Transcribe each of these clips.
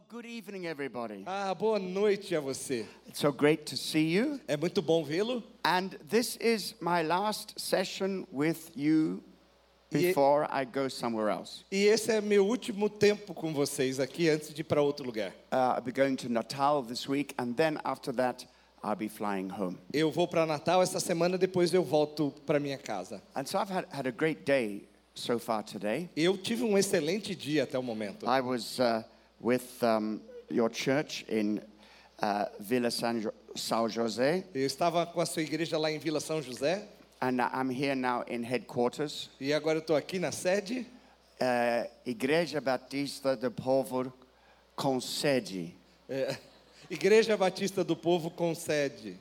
Well, good evening, everybody. Ah, boa noite a você. It's so great to see you. É muito bom vê-lo. And this is my last session with you E- before I go somewhere else. E esse é meu último tempo com vocês aqui antes de ir para outro lugar. Uh, I'll be going to Natal this week, and then after that, I'll be flying home. Eu vou para Natal essa semana, depois eu volto para minha casa. And so I've had, had a great day so far today. Eu tive um excelente dia até o momento. I was uh, with um, your church in uh, Villa San jo- São José, Eu estava com a sua igreja lá em Vila São José and I'm here now in headquarters. e agora eu estou aqui na sede. uh, Igreja Batista do Povo com sede. é, igreja Batista do Povo com sede.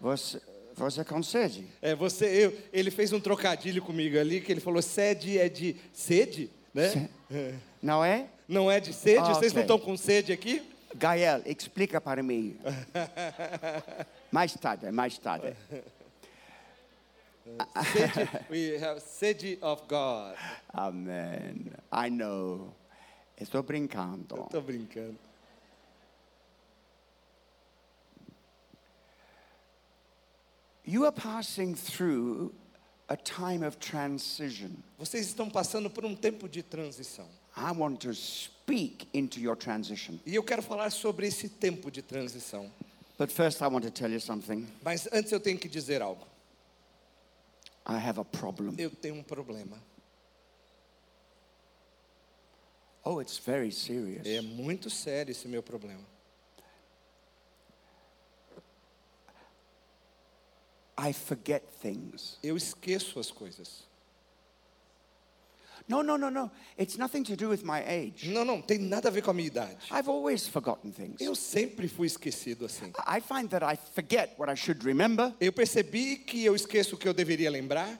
Você, você com sede? É, você, eu, ele fez um trocadilho comigo ali que ele falou sede é de sede, né? Não é? Não é de sede. Ah, Vocês não estão com sede aqui? Gael, explica para mim. mais tarde, mais tarde. Sede, we have sede of God. Amém. I know. Estou brincando. Tô brincando. You are passing through a time of transition. Vocês estão passando por um tempo de transição. I want to speak into your transition. E eu quero falar sobre esse tempo de transição. But first, I want to tell you something. Mas antes eu tenho que dizer algo. I have a problem. Eu tenho um problema. Oh, it's very serious. É muito sério esse meu problema. I forget things. Eu esqueço as coisas. No, no, no, no. It's nothing to do with my age. Não, não, tem nada a ver com a minha idade. I've always forgotten things. Eu sempre fui esquecido assim. I find that I forget what I should remember, Eu percebi que eu esqueço o que eu deveria lembrar,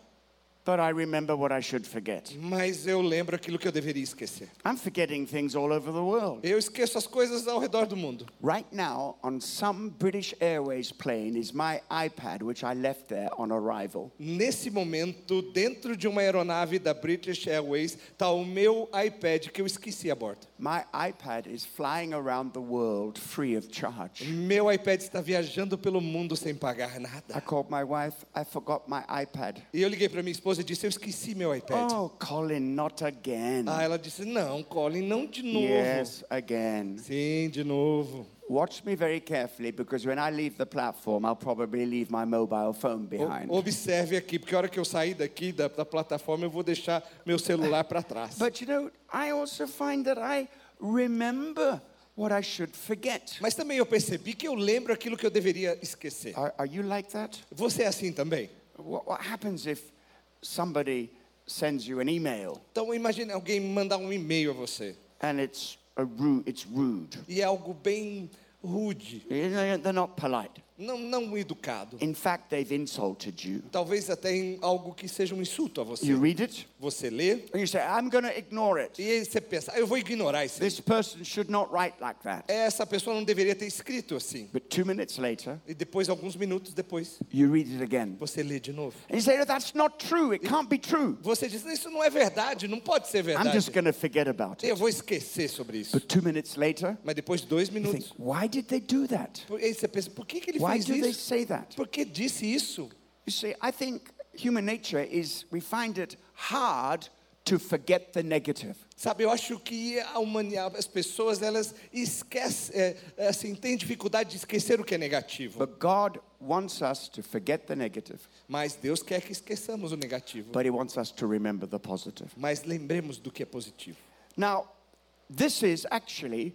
but I remember what I should forget. mas eu lembro aquilo que eu deveria esquecer. I'm forgetting things all over the world. Eu esqueço as coisas ao redor do mundo. Right now, on some British Airways plane is my iPad, which I left there on arrival. Nesse momento, dentro de uma aeronave da British Airways, está o meu iPad que eu esqueci a bordo. My iPad is flying around the world free of charge. Meu iPad está viajando pelo mundo sem pagar I nada. called my wife, I forgot my iPad. E eu liguei para minha esposa e disse: Eu esqueci meu iPad. Oh, Colin, not again. Ah, ela disse: Não, Colin, não de novo. Yes, again. Sim, de novo. Watch me very carefully because when I leave the platform, I'll probably leave my mobile phone behind. Observe aqui, porque a hora que eu sair daqui da, da plataforma, eu vou deixar meu celular para trás. But you know, I also find that I remember what I should forget. Mas também eu percebi que eu lembro aquilo que eu deveria esquecer. Are, are you like that? Você é assim também? What, what happens if somebody sends you an email Então imagine alguém mandar um e-mail a você and it's a rude, it's rude. e é algo bem rude, You know, They're not polite. Não, não educado. In fact, they've insulted you. Talvez até em algo que seja um insulto a você. You read it Você lê and you say, "I'm going to ignore it. e aí você pensa, ah, eu vou ignorar isso. This person should not write like that." Essa pessoa não deveria ter escrito assim. But two minutes later, E depois, alguns minutos depois, you read it again. você lê de novo. And you say, "No, that's not true. It can't be true." Você diz, isso não é verdade, não pode ser I'm verdade. just going to forget about Eu it. vou esquecer sobre isso. But two minutes later, Mas depois de dois you think, minutos, why did they do that? aí você pensa, por que, que ele Why do they say that? Por que disse isso? You see, I think human nature is we find it hard to forget the negative. Sabe, eu acho que a humanidade, as pessoas, elas esquecem, é, é, assim, têm dificuldade de esquecer o que é negativo. But God wants us to forget the negative, Mas Deus quer que esqueçamos o negativo. but He wants us to remember the positive. Mas lembremos do que é positivo. Now, this is actually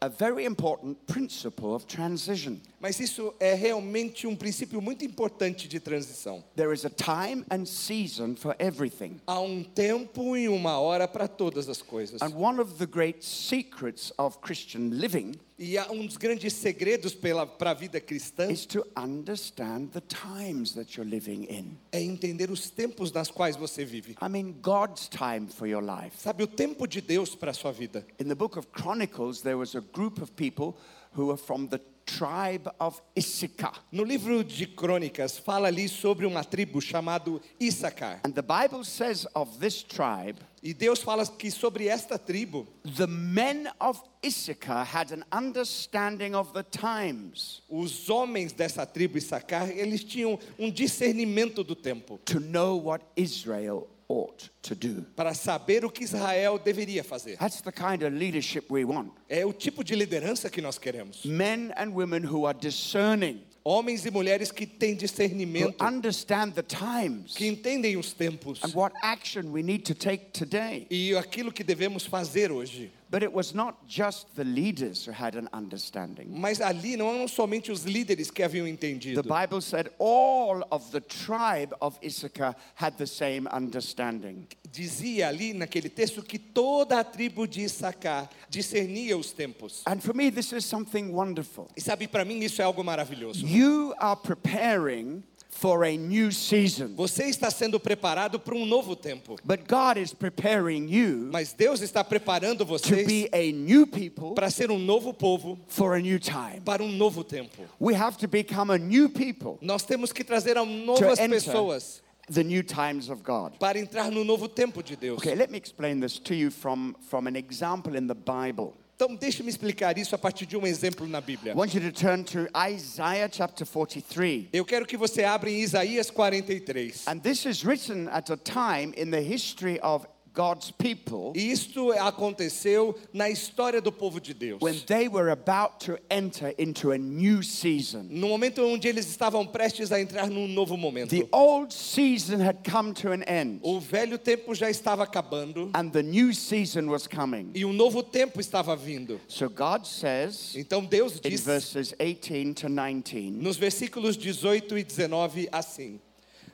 a very important principle of transition. Mas isso é realmente um princípio muito importante de transição. There is a time and season for everything. Há um tempo e uma hora para todas as coisas. And one of the great secrets of Christian living E um dos grandes segredos para a vida cristã is to understand the times that you're living in. é entender os tempos nas quais você vive. I mean, God's time for your life. Sabe, o tempo de Deus para a sua vida. In the book of Chronicles, there was a group of people who are from the tribe of Issachar. No livro de Crônicas, fala ali sobre uma tribo chamada Issacar. And the Bible says of this tribe, E Deus fala que sobre esta tribo, the men of Issachar had an understanding of the times os homens dessa tribo Issacar, eles tinham um discernimento do tempo, to know what Israel ought to do. para saber o que Israel deveria fazer. That's the kind of leadership we want. É o tipo de liderança que nós queremos. Men and women who are discerning, Homens e mulheres que têm who discernimento, understand the times que entendem os tempos and what action we need to take today. e aquilo que devemos fazer hoje. But it was not just the leaders who had an understanding. Mas ali não eram somente os líderes que haviam entendido. The. Bible said all of the tribe of Issachar had the same understanding. Dizia ali naquele texto que toda a tribo de Issacar discernia os tempos. And for me, this is something wonderful. E sabe, para mim isso é algo maravilhoso. You are preparing for a new season, Você está sendo preparado para um novo tempo. but God is preparing you Mas Deus está preparando to vocês be a new people para ser um novo povo, for a new time. para um novo tempo. We have to become a new people Nós temos que trazer a to novas pessoas the new times of God. para entrar no novo tempo de Deus. Okay, let me explain this to you from, from an example in the Bible. Então, deixe-me explicar isso a partir de um exemplo na Bíblia. I want you to turn to Isaiah chapter 43. Eu quero que você abra em Isaías 43. And this is written at a time in the history of God's people E isto aconteceu na história do povo de Deus. when they were about to enter into a new season. No momento onde eles estavam prestes a entrar num novo momento. The old season had come to an end, O velho tempo já estava acabando and the new season was coming. e um novo tempo estava vindo. So God says Então Deus in diz verses 18 to 19, nos versículos 18 e 19 assim: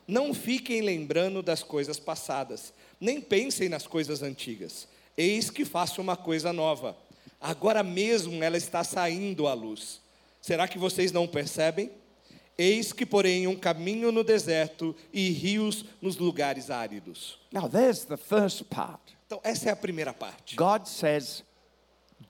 Não fiquem lembrando das coisas passadas, nem pensem nas coisas antigas. Eis que faço uma coisa nova. Agora mesmo ela está saindo à luz. Será que vocês não percebem? Eis que porém um caminho no deserto e rios nos lugares áridos. Now, there's the first part. Então essa é a primeira parte. God says,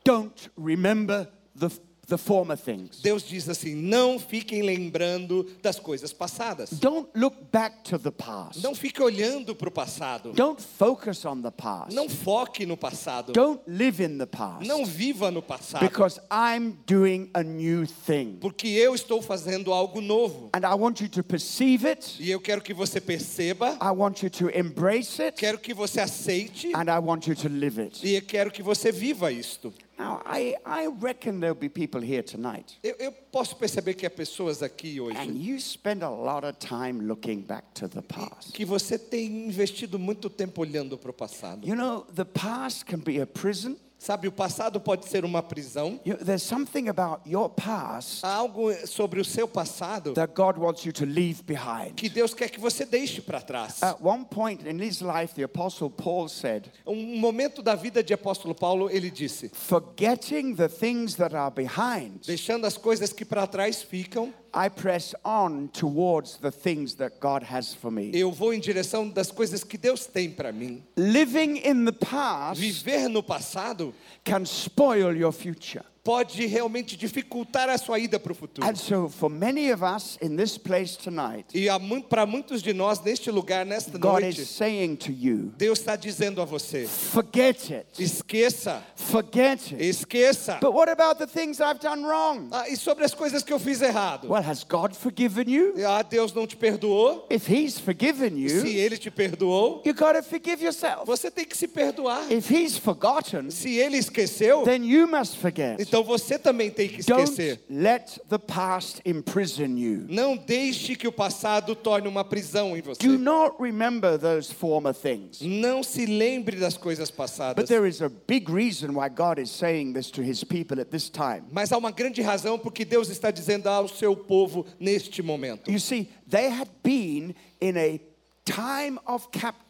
Don't remember the, the former things. Deus diz assim: Não fiquem lembrando das coisas passadas. Don't look back to the past. Não fique olhando para o passado. Don't focus on the past. Não foque no passado. Don't live in the past. Não viva no passado. Because I'm doing a new thing. Porque eu estou fazendo algo novo. And I want you to perceive it. E eu quero que você perceba, I want you to embrace it. quero que você aceite And I want you to live it. e eu quero que você viva isto. Now, I, I reckon there'll be people here tonight. Eu, eu posso perceber que há pessoas aqui And hoje you spend a lot of time looking back to the past. que você tem investido muito tempo olhando para o passado. You know, the past can be a prison. Sabe, o passado pode ser uma prisão. You there's something about your past Há algo sobre o seu passado that God wants you to leave behind. que Deus quer que você deixe para trás. At one point in his life, the Apostle Paul said, Um momento da vida de apóstolo Paulo, ele disse: Forgetting the things that are behind, deixando as coisas que para trás ficam, I press on towards the things that God has for me. eu vou em direção das coisas que Deus tem para mim. Living in the past Viver no passado can spoil your future. Pode realmente dificultar a sua ida para o futuro. And so, for many of us in this place tonight, E para muitos de nós neste lugar, nesta God noite, is saying to you, Deus está dizendo a você: forget it. esqueça, Forget it. esqueça. But what about the things I've done wrong? Ah, e sobre as coisas que eu fiz errado? Well, has God forgiven you? Ah, Deus não te perdoou? If He's forgiven Se you, Ele te perdoou, you got to forgive yourself. você tem que se perdoar. If He's forgotten, Se Ele esqueceu, then you must forget. então você também tem que Don't esquecer. let the past imprison you. Não deixe que o passado torne uma prisão em você. Do not remember those former things. Não se lembre das coisas But passadas. there is a big reason why God is saying this to His people at this time. Mas há uma grande razão porque Deus está dizendo ao seu povo neste momento. You see, they had been in a time of captivity.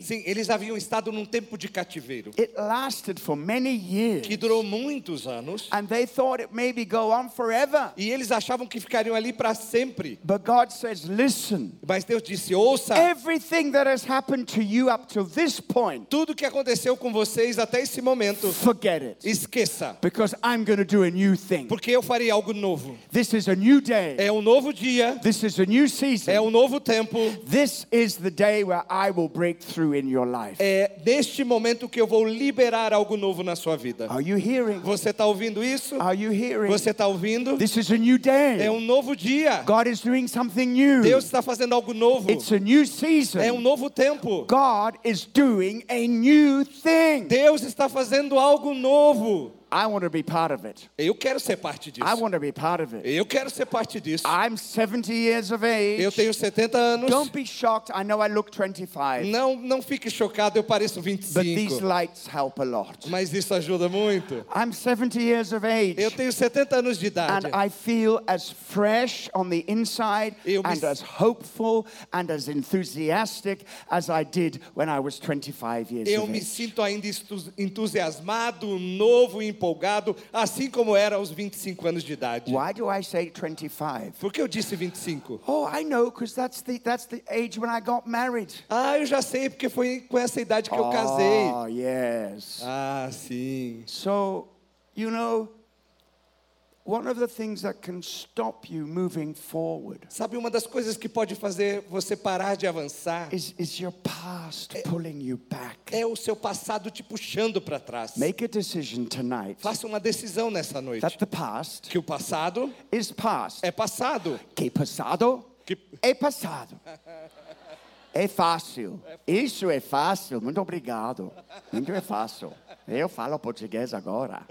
Sim, eles haviam estado num tempo de cativeiro It lasted for many years. que durou muitos anos And they thought it maybe go on forever. e eles achavam que ficariam ali para sempre. But God says, listen, Mas Deus disse: ouça, everything that has happened to you up to this point, tudo que aconteceu com vocês até esse momento, forget it. esqueça, Because I'm going to do a new thing. porque eu farei algo novo. This is a new day. É um novo dia, This is a new season. é um novo tempo. This is the day where I will break through in your life. É neste momento que eu vou liberar algo novo na sua vida. Are you hearing? Você está ouvindo isso? Are you hearing? Você está ouvindo? This is a new day. É um novo dia. God is doing something new. Deus está fazendo algo novo. It's a new season. É um novo tempo. God is doing a new thing. Deus está fazendo algo novo. I want to be part of it. Eu quero ser parte disso. I want to be part of it. Eu quero ser parte disso. I'm 70 years of age. Eu tenho 70 anos. Don't be shocked. I know I look 25. Não, não fique chocado, eu pareço But these 25. lights help a lot. Mas isso ajuda muito. I'm 70 years of age. Eu tenho 70 anos de idade. And I feel as fresh on the inside Eu me and s- as hopeful and as enthusiastic as I did when I was 25 years Eu of me age. sinto ainda entusiasmado, novo e empolgado, assim como era aos 25 anos de idade. Why do I say 25? Por que eu disse 25? Oh, I know, because that's the, that's the age when I got married. Ah, eu já sei, porque foi com essa idade que eu casei. Oh, yes. Ah, sim. So, you know, Sabe uma das coisas que pode fazer você parar de avançar? is, is your past pulling you back. É o seu passado te puxando para trás. Make a decision tonight Faça uma decisão nessa noite. that the past Que o passado is past. é passado. Que passado Que é passado. É fácil. Isso é fácil. Muito obrigado. Muito é fácil. Eu falo português agora.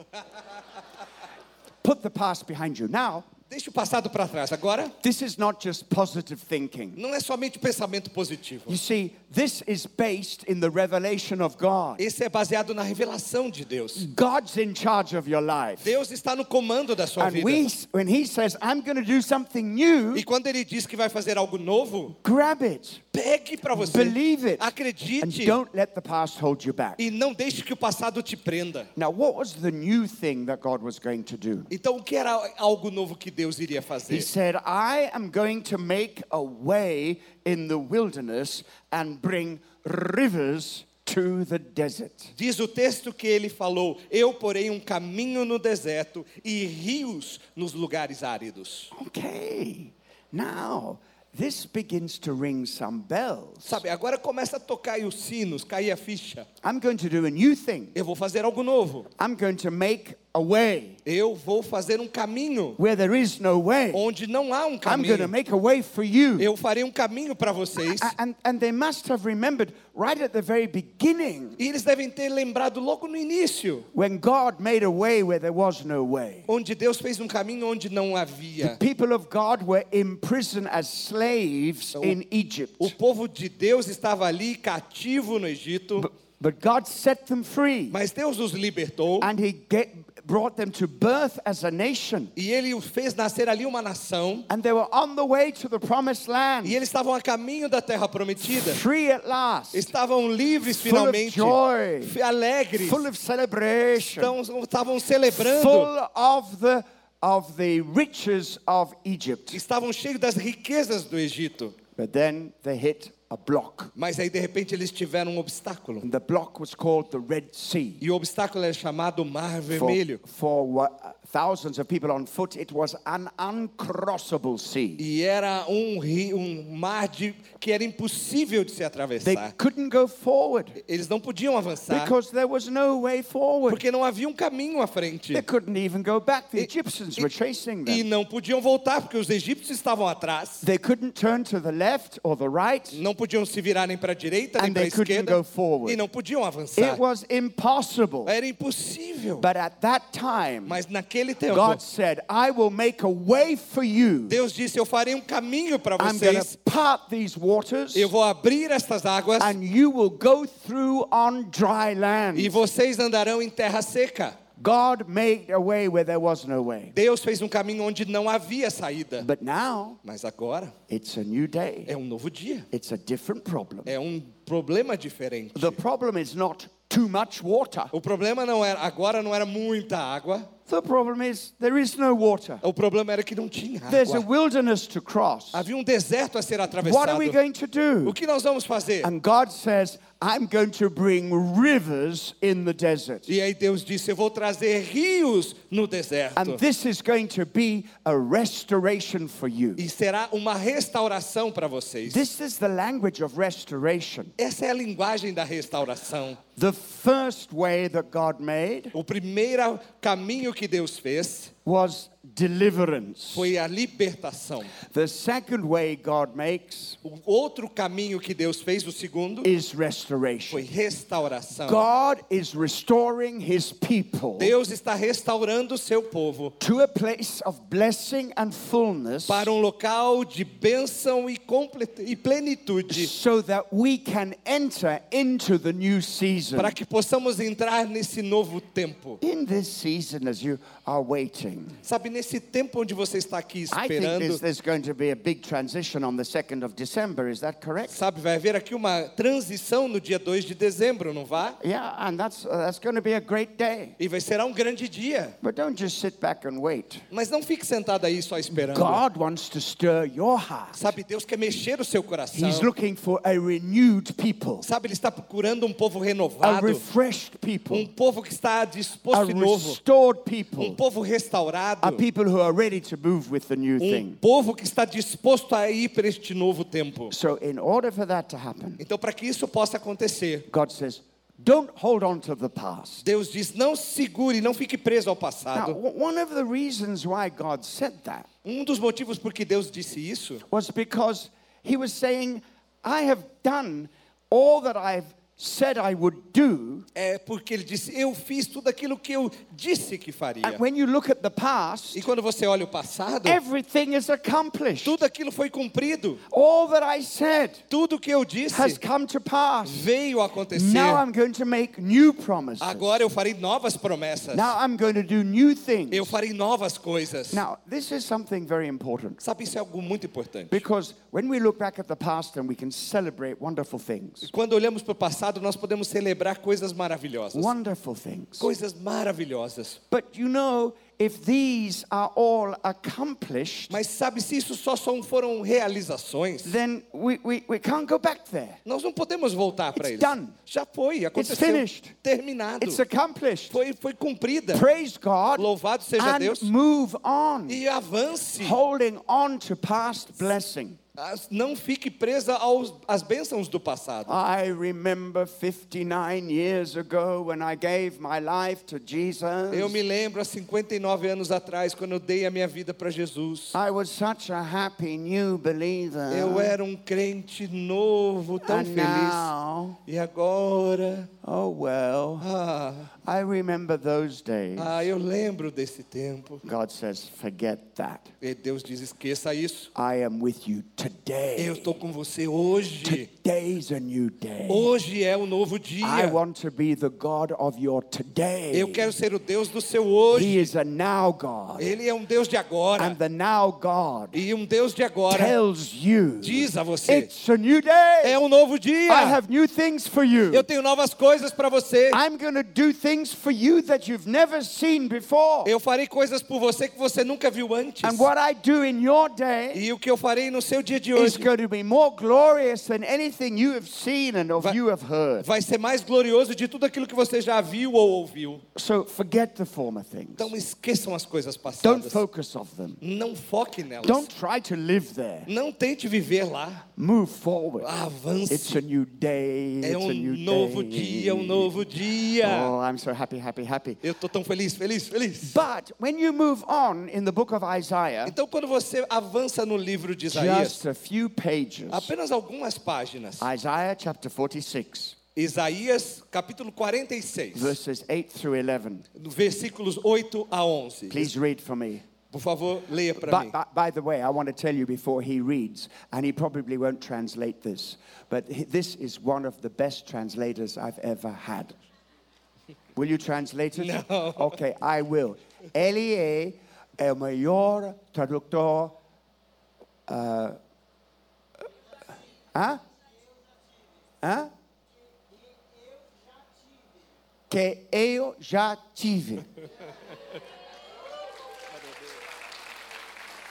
Put the past behind you. Now, Deixa o passado para trás. Agora, this is not just positive thinking. não é somente pensamento positivo. You see, this is based in the revelation of God. Esse é baseado na revelação de Deus. God's in charge of your life. Deus está no comando da sua And vida. we, when He says, I'm going to do something new, E quando ele diz que vai fazer algo novo, grab it, pegue para você. believe it, and Acredite. don't let the past hold you back. E não deixe que o passado te prenda. Now, what was the new thing that God was going to do? Então, o que era algo novo que Deus iria He fazer? said, I am going to make a way in the wilderness and bring rivers to the desert. Diz o texto que ele falou: Eu porei um caminho no deserto e rios nos lugares áridos. Okay, now this begins to ring some bells. Sabe, agora começa a tocar os sinos, cair a ficha. I'm going to do a new thing. Eu vou fazer algo novo. I'm going to make a way Eu vou fazer um caminho where there is no way. onde não há um I'm going to caminho. make a way for you. Eu farei um caminho para vocês. And, and they must have remembered right at the very beginning E eles devem ter lembrado logo no início, when God made a way where there was no way. onde Deus fez um caminho onde não havia. People of God were in prison as slaves in Egypt. O povo de Deus estava ali cativo no Egito, But, but God set them free mas Deus os libertou and He get, brought them to birth as a nation. e Ele os fez nascer ali uma nação. And they were on the way to the promised E land, eles estavam a caminho da terra prometida. free at last, Estavam livres Full of finalmente, joy. f- alegres. full of celebration, Então, estavam celebrando. full of the, of the riches of Egypt. Estavam cheios das riquezas do Egito. But then they hit a block. Mas aí de repente eles tiveram um obstáculo. And the block was called the Red Sea. E o obstáculo é chamado Mar For, Vermelho. for what, thousands of people on foot, it was an uncrossable sea. E era um rio, um mar de, que era impossível de se They atravessar. couldn't go forward Eles não podiam avançar because there was no way forward. porque não havia um caminho à frente. They couldn't even go back. The E- Egyptians e- were chasing E them. não podiam voltar porque os egípcios estavam atrás. They couldn't turn to the left or the right. Não podiam se virar nem para a direita nem And para a they couldn't esquerda. go forward. E não podiam avançar. It was impossible. Era impossível. But at that time, Mas naquele tempo, God said, I will make a way for you. Deus disse: Eu farei um caminho para vocês. part these waters Eu vou abrir estas águas and you will go through on dry land. e vocês andarão em terra seca. God made a way where there was no way. Deus fez um caminho onde não havia saída. But now Mas agora it's a new day. é um novo dia. It's a different problem. É um problema diferente. The problem is not too much water. O problema não era, agora não era muita água. The problem is there is no water. O problema era que não tinha There's a água. wilderness to cross. Havia um deserto a ser What atravessado. are we going to do? O que nós vamos fazer? And God says, I'm going to bring rivers in the desert. E aí Deus disse: Eu vou trazer rios no deserto. And this is going to be a restoration for you. E será uma restauração para vocês. This is the language of restoration. Essa é a linguagem da restauração. The first way that God made O primeiro caminho que Deus fez was deliverance. foi a libertação. The second way God makes O outro caminho que Deus fez, o segundo, is foi restoration. restauração. God is restoring his people Deus está restaurando o seu povo to a place of blessing and fullness para um local de bênção e, e plenitude, so that we can enter into the new season. para que possamos entrar nesse novo tempo. In this season, as you are waiting, Sabe, nesse tempo onde você está aqui esperando, there's, there's going to be a big transition on the 2nd of December. Is that correct? sabe, vai haver aqui uma transição no dia 2 de dezembro, não vai? Yeah, and that's, uh, that's going to be a great day. E vai ser um grande dia. But don't just sit back and wait. Mas não fique sentado aí só esperando. God wants to stir your heart. Sabe, Deus quer mexer o seu coração. He's looking for a renewed people, Sabe, Ele está procurando um povo a renovado, refreshed um people, povo que está a disposto e novo, restored um people, povo restaurado, a people who are ready to move with the new um povo que está disposto a ir para este novo tempo. So, in order for that to happen, Então, para que isso possa acontecer, God says, don't hold on to the past. Deus diz: não segure, não fique preso ao Now, passado. w- one of the reasons why God said that Um dos motivos por que Deus disse isso was because He was saying, I have done all that I've said I would do. é porque Ele disse: eu fiz tudo aquilo que eu disse que faria. And when you look at the past, E quando você olha o passado, everything is accomplished. tudo aquilo foi cumprido. All that I said Tudo que eu has disse come to pass. veio a acontecer. Now I'm going to make new promises. Agora eu farei novas promessas. Now I'm going to do new things. Eu farei novas coisas. Now, this is something very important Sabe, isso é algo muito importante. because when we look back at the past and we can celebrate wonderful things, Quando olhamos para o passado, nós podemos celebrar coisas maravilhosas. wonderful things. Coisas maravilhosas. But you know, if these are all accomplished, Mas sabe, se isso só são, foram realizações, then we, we, we can't go back there. nós não podemos voltar para It's eles. done. Já foi, aconteceu. finished. Terminado. It's accomplished. Foi, foi cumprida. Praise God Louvado seja and Deus. move on, E avance. holding on to past blessing. Não fique presa aos, às bênçãos do passado. I remember 59 years ago when I gave my life to Jesus. Eu me lembro há 59 anos atrás, quando eu dei a minha vida para Jesus. I was such a happy new believer. Eu era um crente novo, tão and feliz. now, E agora, oh well, ah, I remember those days. ah, eu lembro desse tempo. God says, forget that. E Deus diz: esqueça isso. I am with you Eu estou com você hoje. Today's a new day. Hoje é o novo I dia. want to be the God of your today. Eu quero ser o Deus do seu hoje. He is a now God. Ele é um Deus de agora. And the now God E um Deus de agora tells you diz a você: it's a new day. é um novo dia. I have new things for you. Eu tenho novas coisas para você. I'm going to do things for you that you've never seen before. Eu farei coisas por você que você nunca viu antes. And what I do in your day E o que eu farei no seu dia de is hoje going to be more glorious than anything you have seen and of Vai- you have heard. vai ser mais glorioso de tudo aquilo que você já viu ou ouviu. So forget the former things. Então esqueçam as coisas Don't passadas. focus of them. Não foque nelas. Don't try to live there. Não tente viver lá. Move forward. Avance. It's a new day. É um novo day. dia, um novo dia. Oh, I'm so happy, happy, happy. Eu tô tão feliz, feliz, feliz. But when you move on in the book of Isaiah, Então quando você avança no livro de Isaías, just a few pages, apenas algumas páginas. Isaiah chapter 46, Isaías capítulo 46, verses 8 through 11. do versículos 8 a 11. Please read for me. Por favor, leia para mim. by the way, I want to tell you before he reads, and he probably won't translate this, but this is one of the best translators I've ever had. Will you translate it? No. Okay, I will. Ele é o maior tradutor. Uh? Hã? Que eu já tive.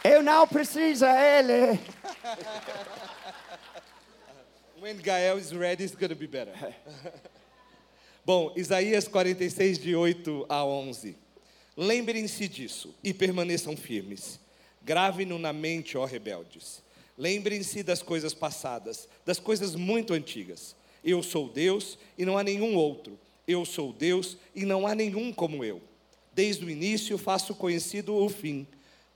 Eu não preciso ele. When Gael is ready, it's gonna be better. Bom, Isaías 46, de 8 a 11. Lembrem-se disso e permaneçam firmes. Grave-no na mente, ó rebeldes Lembrem-se das coisas passadas, das coisas muito antigas. Eu sou Deus e não há nenhum outro. Eu sou Deus e não há nenhum como eu. Desde o início faço conhecido o fim,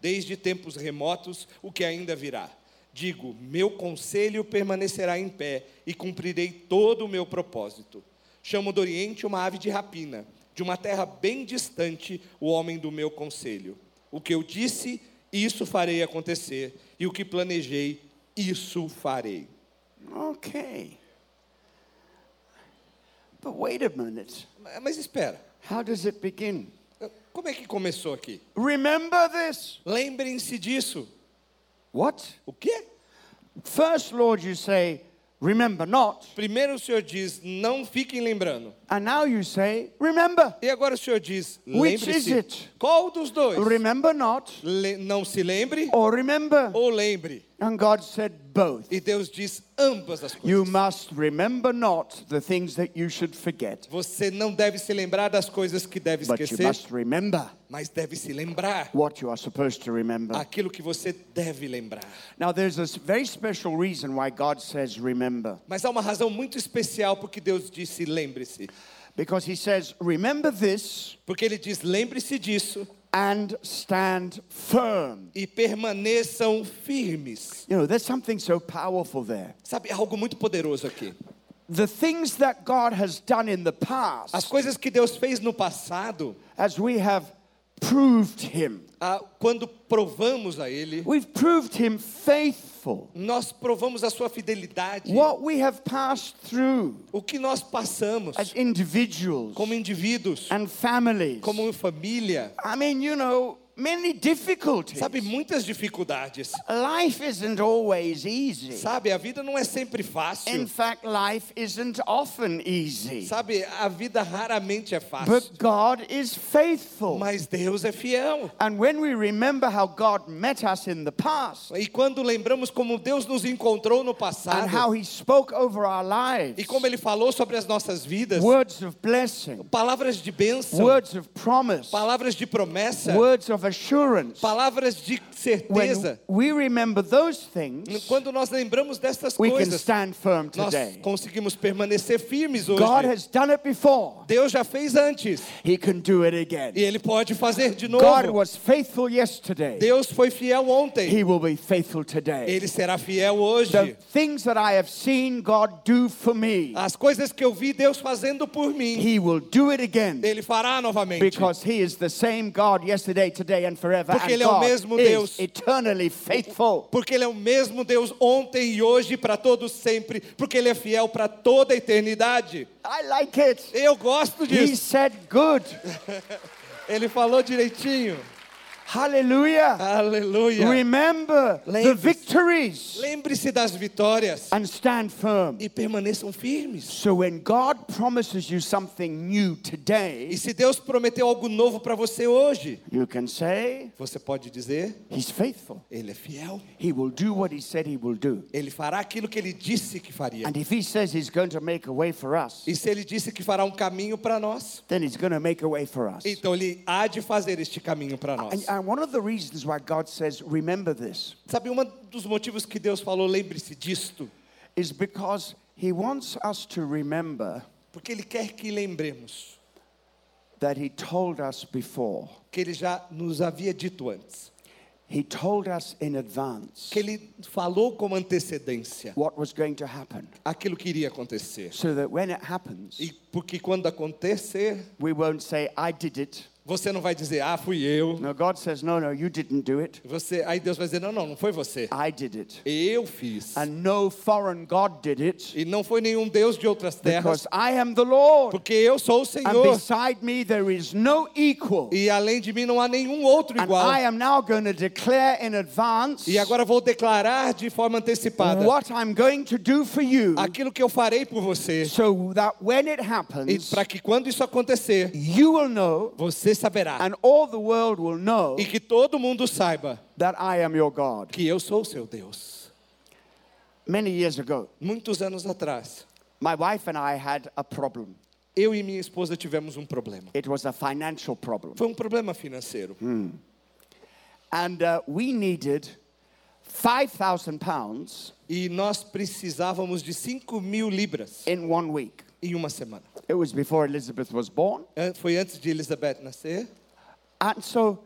desde tempos remotos o que ainda virá. Digo: meu conselho permanecerá em pé e cumprirei todo o meu propósito. Chamo do Oriente uma ave de rapina, de uma terra bem distante, o homem do meu conselho. O que eu disse, isso farei acontecer, e o que planejei, isso farei. Okay. But wait a minute. Mas espera, How does it begin? como é que começou aqui? Remember this. Lembrem-se disso. What? O quê? First, Lord, you say, remember not. Primeiro o Senhor diz, não fiquem lembrando. And now you say, remember. E agora o Senhor diz, Which is lembre-se. it? Qual dos dois? Remember not Le- não se lembre or remember. ou lembre? And God said both. E Deus diz ambas as You coisas. must remember not the things that you should forget, Você não deve se lembrar das coisas que deve but you esquecer, must remember mas deve se lembrar what you are supposed to remember. aquilo que você deve lembrar. Now, there's a very special reason why God says remember. Mas há uma razão muito especial porque Deus disse lembre-se. Because He says, remember this Porque ele diz lembre-se disso and stand firm. e permaneçam firmes. You know, there's something so powerful there. Sabe, é algo muito poderoso aqui. The things that God has done in the past, As coisas que Deus fez no passado, as we have proved Him, ah, quando provamos a Ele, we've proved Him faithful. nós provamos a sua fidelidade. What we have passed through O que nós passamos as individuals como indivíduos, and families. como família, I mean, you know, many difficulties. sabe, muitas dificuldades. Life isn't always easy. Sabe, a vida não é sempre In fácil. fact, life isn't often easy. Sabe, a vida raramente é fácil. But God is faithful. Mas Deus é fiel. And when we remember how God met us in the past E quando lembramos como Deus nos encontrou no and how passado He spoke over our lives, e como Ele falou sobre as nossas vidas, words of blessing, palavras de bênção, words of promise, palavras de promessa, words of assurance. palavras de certeza. When we remember those things, Quando nós lembramos dessas we can coisas, stand firm nós today. conseguimos permanecer firmes hoje. God has done it before. Deus já fez antes He can do it again. e Ele pode fazer de God novo. was faithful yesterday. Deus foi fiel ontem, He will be faithful today. Ele será fiel hoje. The things that I have seen God do for me, As coisas que eu vi Deus fazendo por mim, He will do it again Ele fará novamente. because He is the same God yesterday, today, and forever. Porque and Ele é o mesmo Deus. eternally faithful. Porque Ele é o mesmo Deus ontem e hoje para todos sempre. Porque Ele é fiel para toda a eternidade. I like it. Eu gosto He disso. said, Good. Ele falou direitinho. Hallelujah. Aleluia. Remember the victories Lembre-se das vitórias and stand firm. e permaneçam firmes. So when God promises you something new today, E se Deus prometeu algo novo para você hoje, you can say, você pode dizer: He's faithful. Ele é fiel. He will do what He said He will do. Ele fará aquilo que ele disse que faria. And if He says He's going to make a way for us, E se ele disse que fará um caminho para nós, then He's going to make a way for us. então ele há de fazer este caminho para nós. One of the reasons why God says, remember this, Sabe, um dos motivos que Deus falou, lembre-se disto, is because He wants us to remember porque ele quer que lembremos that He told us before. que ele já nos havia dito antes, He told us in advance que ele falou com antecedência what was going to happen. aquilo que iria acontecer. So that when it happens, E porque quando acontecer, we won't say, I did it, Você não vai dizer, ah, fui eu. No, God says, no, no, you didn't do it. Você, aí Deus vai dizer, não, não, não foi você. I did it. Eu fiz. And no foreign God did it E não foi nenhum Deus de outras terras, because I am the Lord. porque eu sou o And Senhor. beside me there is no equal. E além de mim não há nenhum outro And igual. I am now going to declare in advance E agora vou declarar de forma antecipada what I'm going to do for you aquilo que eu farei por você. so that when it E happens, para que quando isso acontecer, you will know você saberá. and all the world will know E que todo mundo saiba that I am your God. que eu sou seu Deus. Many years ago, Muitos anos atrás, my wife and I had a problem. eu e minha esposa tivemos um problema. It was a financial problem. Foi um problema financeiro. And uh, we needed 5,000 pounds E nós precisávamos de 5 mil libras in one week. Em uma semana. It was before Elizabeth was born. An- Foi antes de Elizabeth nascer. And so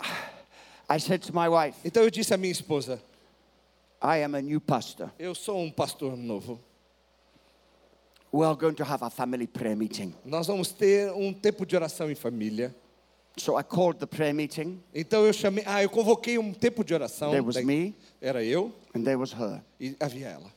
I said to my wife, Então eu disse à minha esposa: I am a new pastor. Eu sou um pastor novo. We are going to have a family prayer meeting. Nós vamos ter um tempo de oração em família. So I called the prayer meeting, Então eu chamei, ah, eu convoquei um tempo de oração. There was me. Era eu and there was her. e havia ela.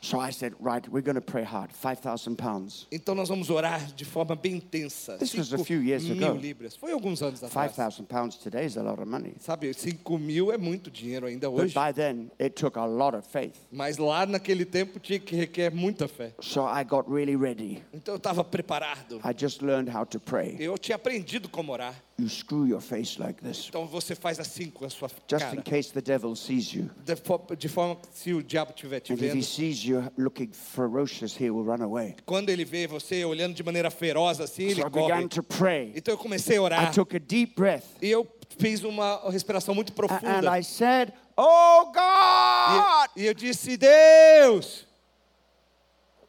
So I said, Right, we're going to pray hard, 5,000 pounds. Então nós vamos orar de forma bem intensa. This was a few years mil ago. libras. Foi alguns anos atrás. 5,000 pounds today is a lot of money. Sabe, 5 mil é muito dinheiro ainda But hoje. by then, it took a lot of faith. Mas lá naquele tempo tinha que requer muita fé. So I got really ready. Então eu estava preparado. I just learned how to pray. Eu tinha aprendido como orar. You screw your face like this, Então você faz assim com a sua just in cara. case the devil sees you. De, de forma que se o diabo estiver te vendo, sees you looking ferocious, he will run away. quando ele vê você olhando de maneira feroz assim, ele So corre. to pray. Então eu comecei a I orar. took a deep breath. E eu fiz uma respiração muito a- And profunda. I said, Oh God! E, eu disse, Deus!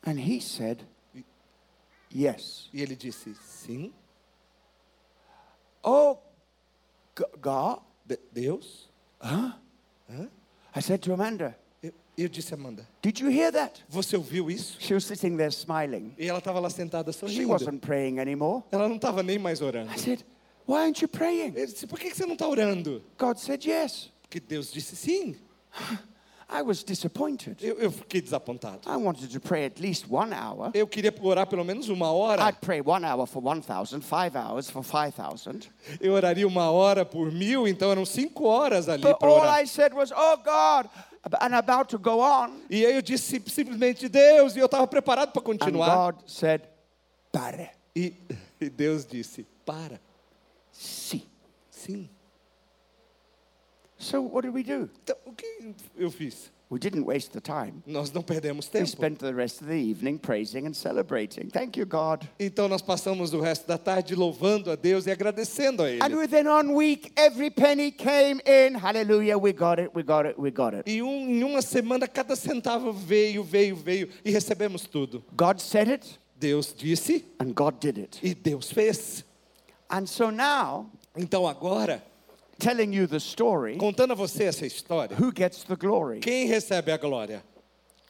And he said, Yes. E ele disse, sim, Oh God? De- Deus? I said to Amanda, Eu, disse, Amanda, Did you hear that? você ouviu isso? She was sitting there smiling. E ela estava lá sentada She sorrindo. wasn't praying anymore. Ela não estava nem mais orando. I said, Why aren't you praying? Eu disse, por que que você não está orando? God said, Yes. Porque Deus disse sim. I was disappointed. Eu, eu fiquei desapontado. I wanted to pray at least one hour. Eu queria orar pelo menos uma hora. I'd pray one hour for 1,000, five hours for 5,000. Eu oraria uma hora por mil, então eram cinco horas ali But para all orar. I said was, Oh God. And about to go on. E aí eu disse simplesmente Deus, e eu estava preparado para And continuar. God said, Pare. E, e Deus disse: Para. Si. Sim. So what did we do? Então, o que eu fiz? We didn't waste the time. Nós não perdemos We tempo. spent the rest of the evening praising and celebrating. Thank you, God. Então nós passamos o resto da tarde louvando a Deus e agradecendo a And Ele. within one week, every penny came in. Hallelujah. We got it. We got it. We got it. E um, em uma semana cada centavo veio, veio, veio e recebemos tudo. God said it, Deus disse and God did it. e Deus fez. And so now, Então agora, telling you the story, contando a você essa história, who gets the glory? quem recebe a glória?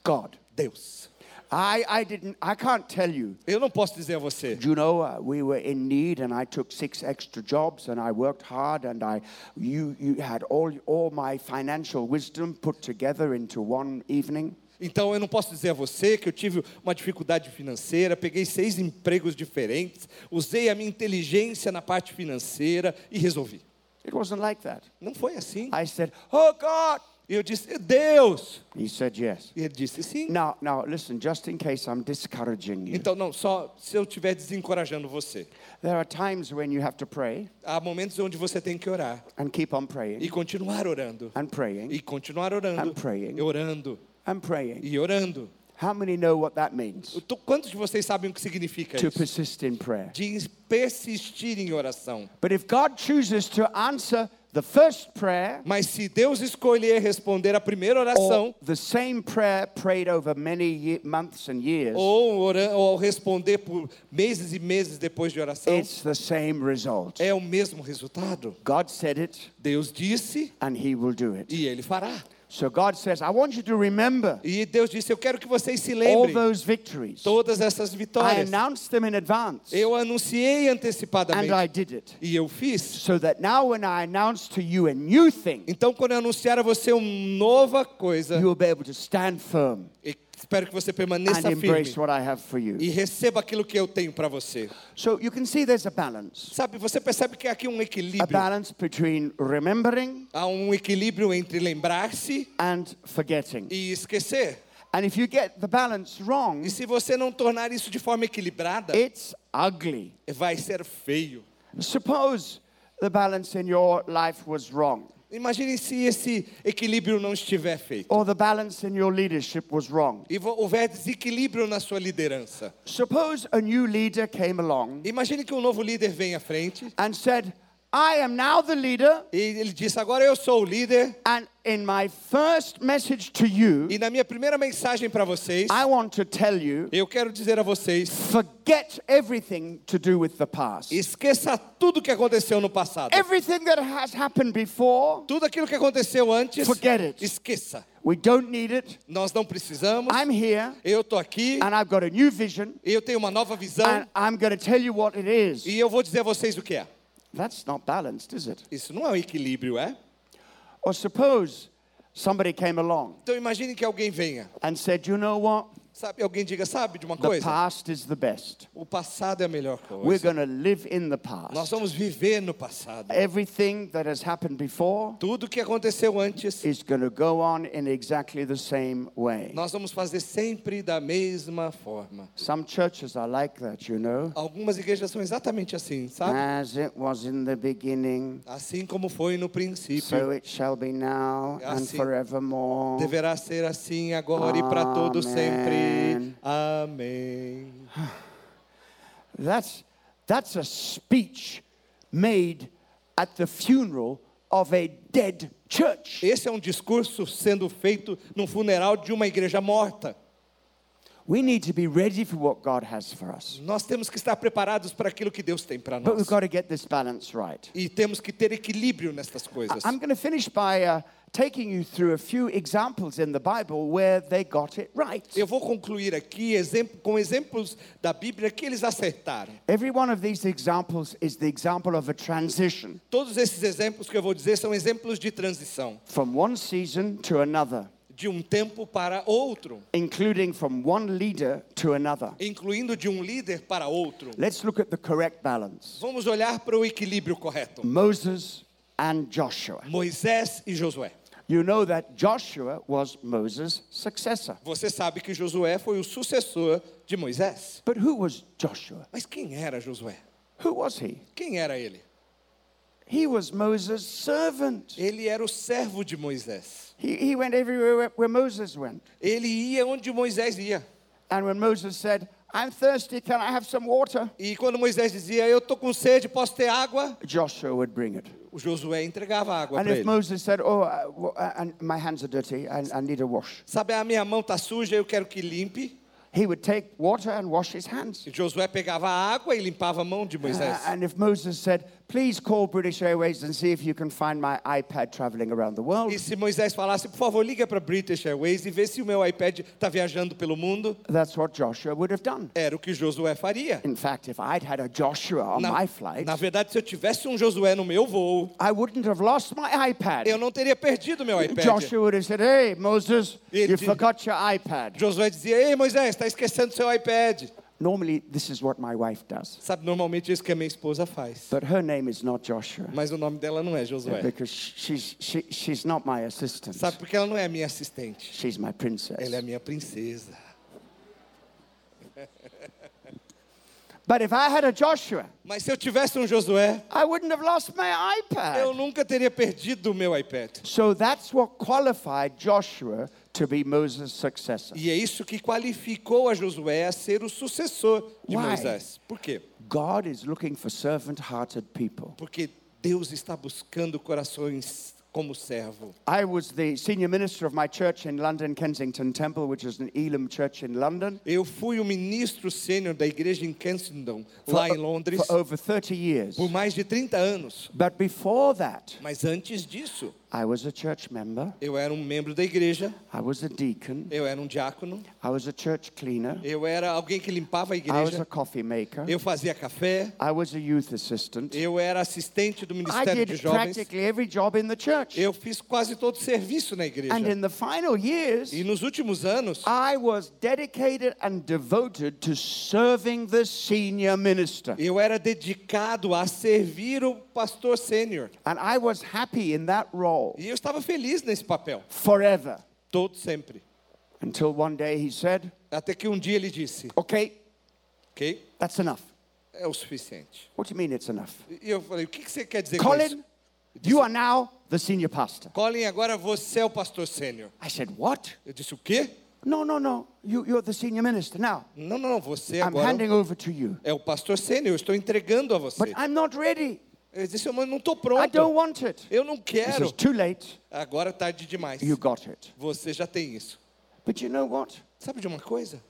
God. Deus. I, I didn't, I can't tell you. Eu não posso dizer a você. Do you know, uh, we were in need and I took six extra jobs and I worked hard and I, you, you had all, all my financial wisdom put together into one evening. Então eu não posso dizer a você que eu tive uma dificuldade financeira, peguei seis empregos diferentes, usei a minha inteligência na parte financeira e resolvi. It wasn't like that. Não foi assim. I said, Oh God. E eu disse, Deus! He said, Yes. E ele disse, sim. Now, now listen, just in case I'm discouraging you, Então, não, só se eu estiver desencorajando você. there are times when you have to pray Há momentos onde você tem que orar and keep on praying e continuar orando. and praying E continuar orando. I'm praying. E orando. and praying. E orando. How many know what that means? Quantos de vocês sabem o que significa To isso? persist in prayer. De persistir em oração. But if God chooses to answer the first prayer Mas se Deus escolher responder a primeira or oração, the same prayer prayed over many months and years, ou, ou responder por meses e meses depois de oração, it's the same result. é o mesmo resultado. God said it Deus disse and He will do it. e Ele fará. So God says, I want you to remember E Deus disse: Eu quero que vocês se all lembrem those victories. todas essas I vitórias. announced them in advance, Eu anunciei and antecipadamente I did it. e eu fiz. So that now, when I announce to you a new thing, Então, quando eu anunciar a você uma nova coisa, you will be able to stand firm e espero que você and permaneça firme embrace what I have for you. e receba aquilo que eu tenho para você. So you can see there's a balance Sabe, você percebe que há aqui um a equilíbrio. balance between remembering Há um equilíbrio entre lembrar-se and forgetting. e esquecer. And if you get the balance wrong, E se você não tornar isso de forma equilibrada, it's ugly. vai ser feio. Suppose the balance in your life was wrong, Imagine se esse equilíbrio não estiver feito. or the balance in your leadership was wrong. E houver desequilíbrio na sua liderança. Suppose a new leader came along Imagine que um novo líder vem à frente and said, I am now the leader, e ele diz: Agora eu sou o líder. and in my first message to you, E na minha primeira mensagem para vocês, I want to tell you eu quero dizer a vocês: forget everything to do with the past. esqueça tudo que aconteceu no passado. Everything that has happened before, Tudo aquilo que aconteceu antes, Forget it. esqueça. we don't need it. Nós não precisamos. I'm here, Eu estou aqui, and I've got a new vision, eu tenho uma nova visão and I'm going to tell you what it is. e eu vou dizer a vocês o que é. That's not balanced, is it? Isso não é um equilíbrio, é? Or suppose somebody came along Então imagine que alguém venha, and said, You know what? Sabe? Alguém diga, sabe de uma The coisa? past is the best. O passado é a melhor We're coisa. going to live in the Nós past. vamos viver no passado. Everything that has happened before Tudo que aconteceu antes, is going to go on in exactly the same way. nós vamos fazer sempre da mesma forma. Some churches are like that, you know. Algumas igrejas são exatamente assim, sabe? As it was in the beginning, Assim como foi no so princípio. it shall be now and Assim forevermore. Deverá ser assim agora e para todo sempre. Amém. Amém. That's, that's a speech made at the funeral of a dead church. Esse é um discurso sendo feito no funeral de uma igreja morta. We need to be ready for what God has for us. Nós temos que estar preparados para aquilo que Deus tem para But nós. we've got to get this balance right. E temos que ter equilíbrio nestas coisas. I'm going to finish by uh, taking you through a few examples in the Bible where they got it right. Eu vou concluir aqui exemplo- com exemplos da Bíblia que eles acertaram. Every one of these examples is the example of a transition Todos esses exemplos que eu vou dizer são exemplos de transição, from one season to another, de um tempo para outro, including from one leader to another. incluindo de um líder para outro. Let's look at the correct balance Vamos olhar para o equilíbrio correto. Moses and Joshua. Moisés e Josué. You know that Joshua was Moses' successor. Você sabe que Josué foi o sucessor de Moisés. But who was Joshua? Mas quem era Josué? Who was he? Quem era ele? He was Moses' servant. Ele era o servo de Moisés. He, he went everywhere where- Moses went. Ele ia onde Moisés ia. And when Moses said, I'm thirsty, can I have some water? E quando Moisés dizia, eu estou com sede, posso ter água? Joshua would bring it. O Josué entregava água And para if ele. Moses said, Oh, uh, uh, my hands are dirty, I, I need a wash, Sabe, a minha mão está suja, eu quero que limpe. he would take water and wash his hands. E Josué pegava a água e limpava a mão de Uh, Moisés. and if Moses said, Please call British Airways and see if you can find my iPad traveling around the world, E se Moisés falasse, por favor, liga para British Airways e vê se o meu iPad está viajando pelo mundo, that's what Joshua would have done. era o que Josué faria. In fact, if I'd had a Joshua on Na, my flight, na verdade, se eu tivesse um Josué no meu voo, I wouldn't have lost my iPad. eu não teria perdido meu iPad. Joshua would have said, Hey, Moses, Ele you diz- forgot your iPad. Josué dizia, ei Moisés, está esquecendo seu iPad. Normally, this is what my wife does. Sabe, normalmente isso que a minha esposa faz. But her name is not Joshua Mas o nome dela não é Josué. because she's, she, she's not my assistant. Sabe, porque ela não é minha assistente. She's my princess. Ela é minha princesa. But if I had a Joshua, Mas se eu tivesse um Josué, I wouldn't have lost my iPad. eu nunca teria perdido o meu iPad. So that's what qualified Joshua to be Moses' successor. E é isso que qualificou a Josué a ser o sucessor de Why? Moisés. Por quê? God is looking for servant hearted people. Porque Deus está buscando corações como servo. I was the senior minister of my church in London, Kensington Temple, which is an Elam church in London, Eu fui o ministro sênior da igreja em Kensington, for, lá em Londres, for over 30 years. por mais de 30 anos. But before that, Mas antes disso, I was a church member, eu era um membro da igreja, I was a deacon, eu era um diácono, I was a church cleaner, eu era alguém que limpava a I was a igreja, coffee maker, eu fazia café, I was a youth assistant. eu era assistente do I Ministério de did Jovens, practically every job in the church. eu fiz quase todo o serviço na igreja. And in the final years, E nos últimos anos, I was dedicated and devoted to serving the senior minister. eu era dedicado a servir o pastor sênior. And I was happy in that role E eu estava feliz nesse papel, forever. todo sempre. Until one day he said, Até que um dia ele disse: Okay, Ok, that's enough. é o suficiente. What do you mean it's enough? E eu falei: O que que você quer dizer com isso? Colin, you are now the senior pastor. Colin, agora você é o pastor sênior. I said, What? Eu disse: O quê? No, no, no. You, you're the senior minister. Now, Não, não, não, você I'm agora handing over to you. é o pastor sênior, eu estou entregando a você. But I'm not ready. Eu disse: Mas não estou I pronto. don't want it. Eu não quero. Too late. Agora é tarde demais. You got it. Você já tem isso. But you know what? Sabe de uma coisa?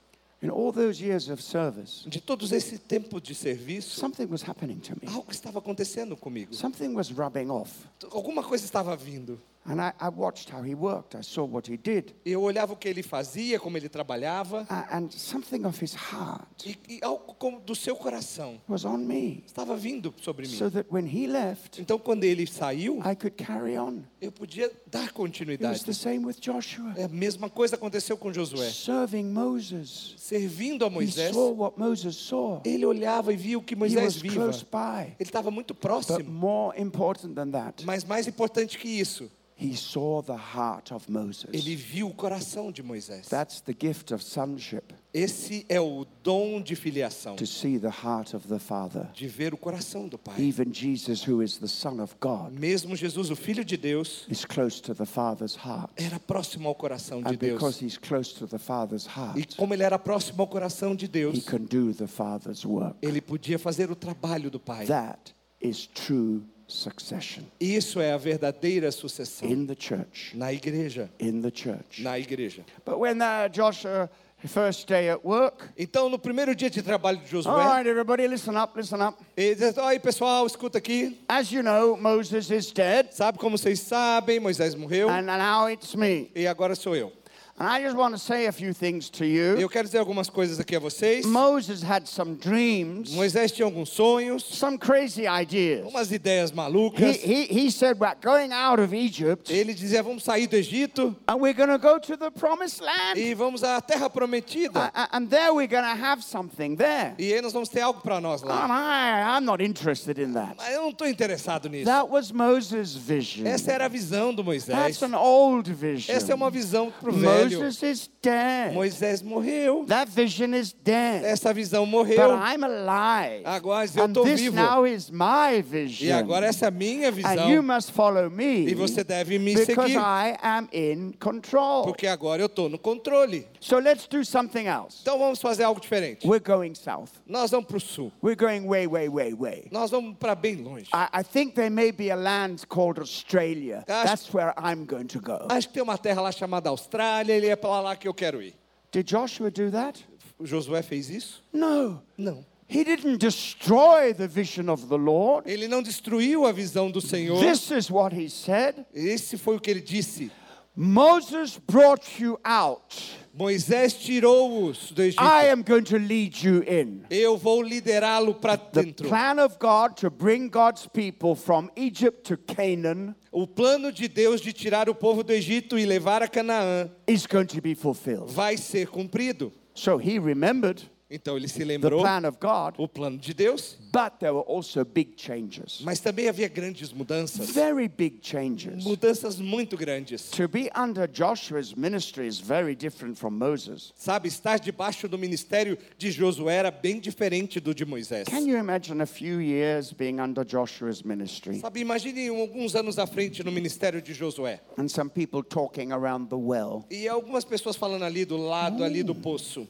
In all those years of service, De todos esse tempo de serviço, something was happening to me. algo estava acontecendo comigo. Something was rubbing off. Alguma coisa estava vindo. And I, I watched how he worked. I saw what he did. Eu olhava o que ele fazia, como ele trabalhava, A- And something of his heart e, e algo como do seu coração was on me. estava vindo sobre mim. So that when he left, Então, quando ele saiu, I could carry on. eu podia dar It was continuidade. the same with Joshua. É a mesma coisa aconteceu com Josué. Serving Moses. Servindo a He Moisés, saw what Moses saw. ele olhava e via o que He Moisés was via. close by. Ele estava muito But próximo. more important than that, Mas mais importante que isso, he saw the heart of Moses. ele viu o coração de Moisés. That's the gift of sonship, Esse é o dom de filiação, to see the heart of the Father. de ver o coração do Pai. Even Jesus, who is the Son of God, Mesmo Jesus, o Filho de Deus, is close to the Father's heart. era próximo ao coração de And because Deus. he's close to the Father's E heart, como ele era próximo ao coração de he Deus, can do the Father's work. ele podia fazer o trabalho do Pai. That is true succession Isso é a verdadeira sucessão in the church. na igreja, In the church. na igreja. But when uh, Joshua, first day at work, Então, no primeiro dia de trabalho de all Josué, right, everybody, listen up, listen up. ele diz: Oi, pessoal, escuta aqui. As you know, Moses is dead, Sabe como vocês sabem, Moisés morreu and now it's me. e agora sou eu. And I just want to say a few things to you. Eu quero dizer algumas coisas aqui a vocês. Moses had some dreams, Moisés tinha alguns sonhos, some crazy ideas. umas ideias He, malucas. he, he said, We're going out of Egypt, Ele dizia: Vamos sair do Egito and we're going to go to the promised land. e vamos à Terra Prometida. A- And there we're going to have something there. E aí nós vamos ter algo para nós And lá. I, I'm not interested in that. Mas eu não estou interessado nisso. That was Moses' vision. Essa era a visão do Moisés. That's an old vision. Essa é uma visão pro velho. Moses is dead. Moisés morreu. That vision is dead. Essa visão But morreu. I'm alive. Agora eu And estou this vivo. now is my E vision. agora essa é minha And you visão. must follow me E você deve me because seguir. I am in control. Porque agora eu estou no controle. So let's do something else. Então vamos fazer algo diferente. We're going south. Nós vamos para o sul. We're going way, way, way, way. Nós vamos para bem longe. I, I think there may be a land called Australia. Acho- That's where I'm going to go. Acho que tem uma terra lá chamada Austrália. Ele é para lá que eu quero ir. Did Joshua do that? Josué fez isso? No. Não. He didn't destroy the vision of the Lord. Ele não destruiu a visão do Senhor. This is what he said Esse foi o que ele disse. Moses brought you out. Moisés tirou-os do Egito. I am going to lead you in. Eu vou liderá-lo para The dentro. plan of God to bring God's people from Egypt to Canaan O plano de Deus de tirar o povo do Egito e levar a Canaã is going to be fulfilled. vai ser cumprido. So he remembered Então ele se the lembrou plan of God, o plano de Deus, but there were also big changes. mas também havia grandes mudanças. Very big changes. Mudanças muito grandes. To be under Joshua's ministry is very different from Moses. Sabe, estar debaixo do ministério de Josué era bem diferente do de Moisés. Can you imagine a few years being under Joshua's ministry Sabe, imagine alguns anos à frente no ministério de Josué. and some people talking around the well? E algumas pessoas falando ali do lado ali do poço.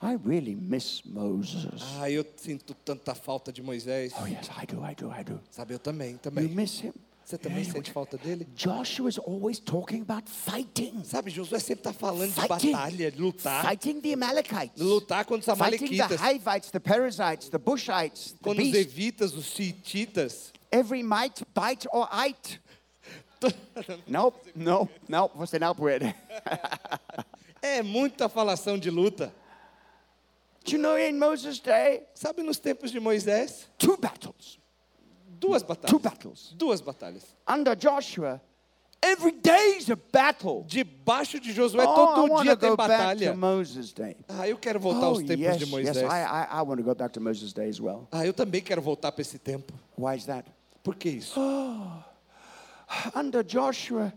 I really miss Moses. Ah, eu sinto tanta falta de Moisés. Oh, yes, I do, I do, I do. Sabe, eu também, You também. miss him? Você também sente falta dele? Joshua is always talking about fighting. Sabe, Josué sempre está falando de Fighting. batalha, de lutar. Fighting the Amalekites. Lutar contra os Fighting the amalequitas. Hivites, the Perizzites, the Bushites, the Quando os evitas, os sititas. Every might, bite or ite. Nope, no, no, você não pode. É muita falação de luta. Do you know in Moses' day, Sabe, nos tempos de Moisés, two battles, duas two batalhas. battles. Duas batalhas. Under Joshua, every day is a battle. Debaixo de Josué, oh, I todo want dia tem batalha. Moses' day. Ah, eu quero voltar Oh, aos tempos yes, de yes, Moisés. I, I, I want to go back to Moses' day as well. Ah, eu também quero voltar para esse tempo. Why is that? Por que isso? Under Joshua,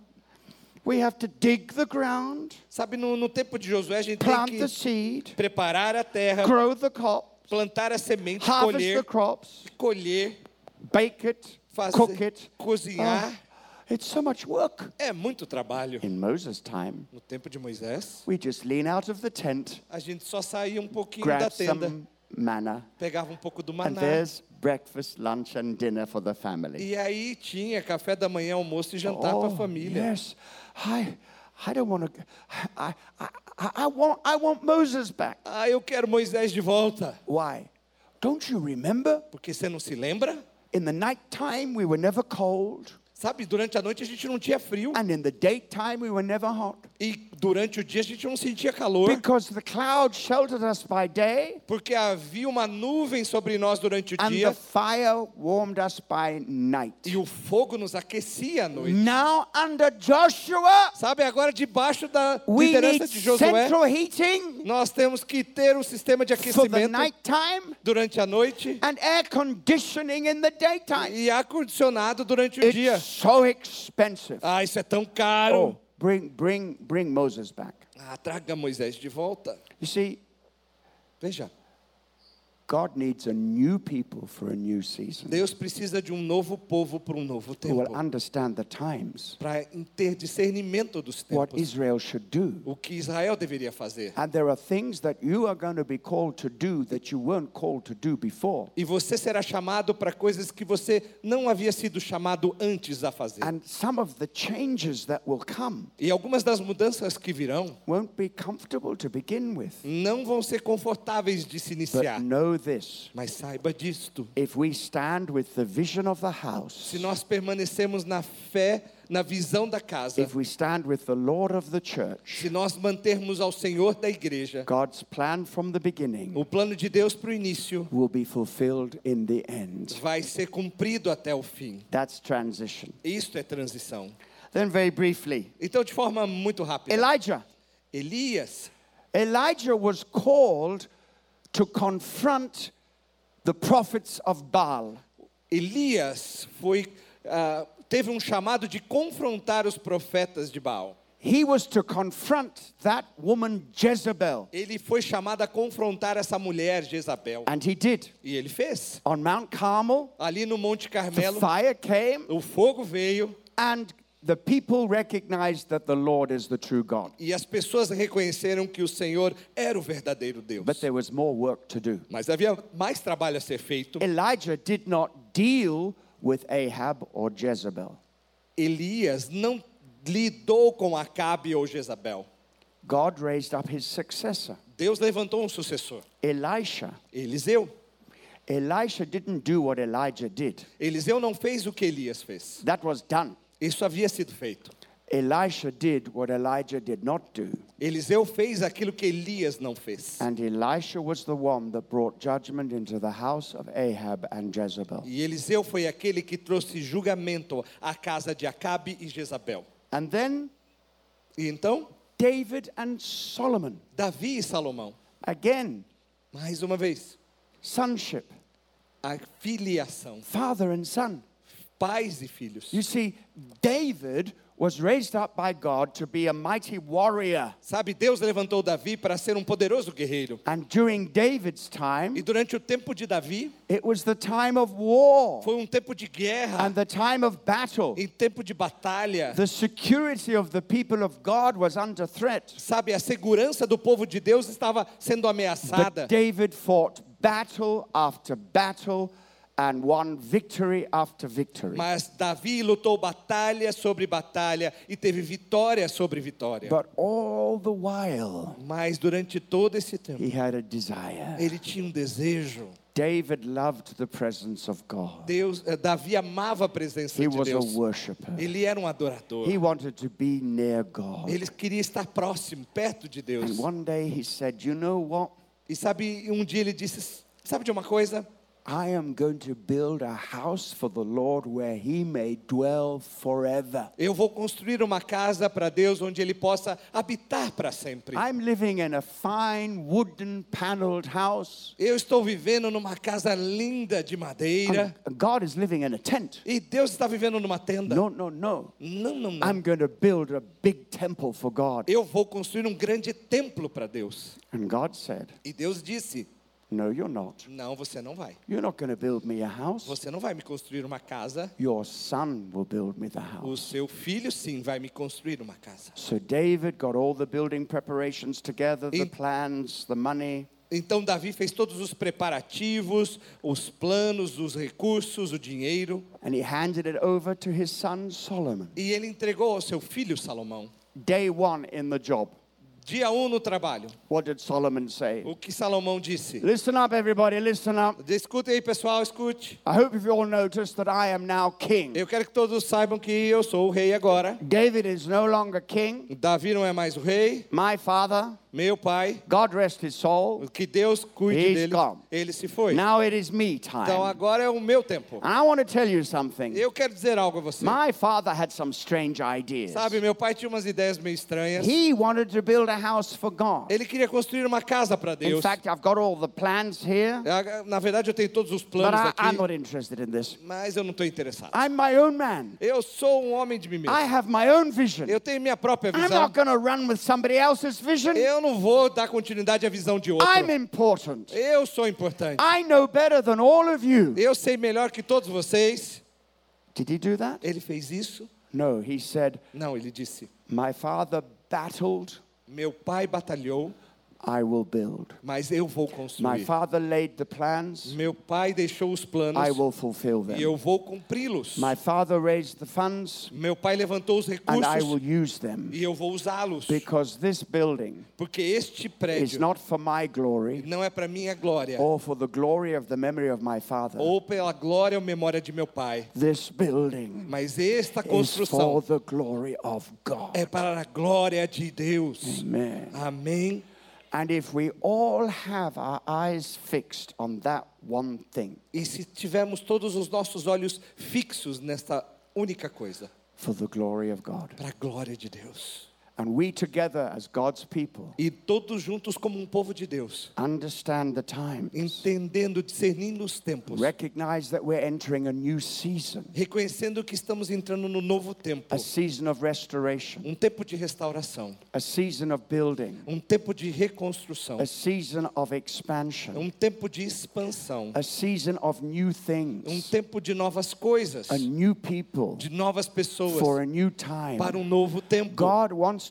we have to dig the ground, Sabe, no, no tempo de Josué, a gente tem plant que the seed, preparar a terra, grow the crop, plantar a semente, harvest the colher, crops, colher, bake it, fazer, cook it. cozinhar. Oh, it's so much work. É muito trabalho. In Moses' time, No tempo de Moisés, we just lean out of the tent, a gente só saía um pouquinho da tenda, some manna, pegava um pouco do and maná. there's breakfast, lunch, and dinner for the family. E aí tinha café da manhã, almoço e jantar para a família. Oh, Yes, I, I don't want to. I, I, I, I want, I want Moses back. Ah, eu quero Moisés de volta. Why? Don't you remember? Porque você não se lembra? In the night time, we were never cold, Sabe, durante a noite a gente não tinha frio. and in the daytime, we were never hot. E durante o dia a gente não sentia calor. Because the cloud sheltered us by day, Porque havia uma nuvem sobre nós durante o and the dia. fire warmed us by night. E o fogo nos aquecia à noite. Now, under Joshua, Sabe, agora debaixo da we liderança need de Josué, central heating nós temos que ter um sistema de for the aquecimento durante a noite and air conditioning in the daytime. e ar-condicionado durante o dia. So expensive. Ah, isso é tão caro. Oh, bring, bring, bring Moses back. Ah, traga Moisés de volta. You see, Veja, God needs a new people for a new season Deus precisa de um novo povo para um novo who will tempo. understand the times, Para ter discernimento dos what tempos. Israel should do. O que Israel deveria fazer. And there are things that you are going to be called to do that you weren't called to do before. E você será chamado para coisas que você não havia sido chamado antes a fazer. And some of the changes that will come E algumas das mudanças que virão won't be comfortable to begin with. não vão ser confortáveis de se But iniciar. know this Mas saiba disto. if we stand with the vision of the house, Se nós permanecemos na fé, na visão da casa, if we stand with the Lord of the church, se nós mantermos ao Senhor da igreja, God's plan from the beginning o plano de Deus para o início will be fulfilled in the end. vai ser cumprido até o fim. That's transition. Isto é transição. Then, very briefly, Então, de forma muito rápida, Elijah. Elias, Elijah was called to confront the prophets of Baal. Elias foi ah, teve um chamado de confrontar os profetas de Baal. He was to confront that woman Jezebel. Ele foi chamado a confrontar essa mulher Jezabel. And he did. E ele fez. On Mount Carmel, Ali no Monte the Carmelo, fire came, o fogo veio and the people recognized that the Lord is the true God. e as pessoas reconheceram que o Senhor era o verdadeiro Deus. But there was more work to do. Mas havia mais trabalho a ser feito. Elijah did not deal with Ahab or Jezebel. Elias não lidou com Acabe ou Jezabel. God raised up his successor, Deus levantou um sucessor, Elisha. Eliseu. Elisha didn't do what Elijah did. Eliseu não fez o que Elias fez. That was done. Isso havia sido feito. Elisha did what Elijah did not do. Eliseu fez aquilo que Elias não fez. And Elisha was the one that brought judgment into the house of Ahab and Jezebel. E Eliseu foi aquele que trouxe julgamento à casa de Acabe e Jezabel. And then E então, David and Solomon. Davi e Salomão, Again, mais uma vez, sonship, a filiação, father and son. Pais e filhos. You see, David was raised up by God to be a mighty warrior. Sabe, Deus levantou Davi para ser um poderoso guerreiro. And during David's time, E durante o tempo de Davi, it was the time of war foi um tempo de guerra, and the time of battle. em tempo de batalha. The security of the people of God was under threat. Sabe, a segurança do povo de Deus estava sendo ameaçada. But David fought battle after battle and won victory after victory. Mas Davi lutou batalha sobre batalha e teve vitória sobre vitória. But all the while, Mas durante todo esse tempo, he had a desire. ele tinha um desejo. David loved the presence of God. Deus, eh, Davi amava a presença He de was a Deus. worshiper. Ele era um adorador. He wanted to be near God. Ele queria estar próximo, perto de Deus. And one day he said, You know what? E sabe, um dia ele disse: Sabe de uma coisa? I am going to build a house for the Lord where he may dwell forever. Eu vou construir uma casa para Deus onde Ele possa habitar para sempre. I'm living in a fine wooden paneled house. Eu estou vivendo numa casa linda de madeira. God is living in a tent. E Deus está vivendo numa tenda. No, no, no. Não, não, não. I'm going to build a big temple for God. Eu vou construir um grande templo para Deus. And God said, E Deus disse: No, you're not. Não, você não vai. You're not going to build me a house. Você não vai me construir uma casa. Your son will build me the O house. seu filho, sim, vai me construir uma casa. So David got all the building preparations together, the plans, the money. Então Davi fez todos os preparativos, os planos, os recursos, o dinheiro. And he handed it over to his son Solomon. E ele entregou ao seu filho Salomão. Day one in the job. Dia 1 um no trabalho. What did Solomon say? O que Salomão disse? Listen up, everybody, listen up. Escute aí, pessoal, escute. I hope you've all noticed that I am now king. Eu quero que todos saibam que eu sou o rei agora. David is no longer king. Davi não é mais o rei. My father, Meu pai, God rest his soul. que Deus cuide He's dele. gone. Ele se foi. Now it is me Então time. agora é o meu tempo. And I want to tell you something. Eu quero dizer algo a você. My father had some strange ideas. Sabe, meu pai tinha umas ideias meio estranhas. He wanted to build a house for God. Ele queria construir uma casa para In Deus. fact, I've got all the plans here, Ah, Na verdade, eu tenho todos os but planos I'm aqui, not interested in this. mas eu não estou interessado. I'm my own man. Eu sou um homem de mim mesmo. I have my own vision. Eu tenho minha própria I'm visão. not going to run with somebody else's vision. Eu não vou dar continuidade à visão de outro. I'm important. Eu sou importante. I know better than all of you. Eu sei melhor que todos vocês. Did he do that? Ele fez isso? No, he said, Não, ele disse: My father battled, Meu pai batalhou, I will build. mas eu vou My construir. father laid the plans, Meu pai deixou os planos I will fulfill e them. eu vou cumpri-los. My father raised the funds, Meu pai levantou os and I will recursos use them. e eu vou usá-los. Because this building Porque este is prédio not for my glory não é para minha glória or for the glory of the memory of my father. ou pela glória ou memória de meu pai, This building mas esta is for construção the glory of God. é para a glória de Deus. Amen. Amém. And if we all have our eyes fixed on that one thing, E se tivermos todos os nossos olhos fixos nesta única coisa, for the glory of God. para a glória de Deus. And we together as God's people E todos juntos como um povo de Deus, understand the times, entendendo, discernindo os tempos, recognize that we're entering a new season, reconhecendo que estamos entrando no novo tempo, a season of restoration, um tempo de restauração, a season of building, um tempo de reconstrução, a season of expansion, um tempo de expansão, a season of new um things, tempo de novas coisas, a new people de novas pessoas, for a new time. para um novo tempo. God wants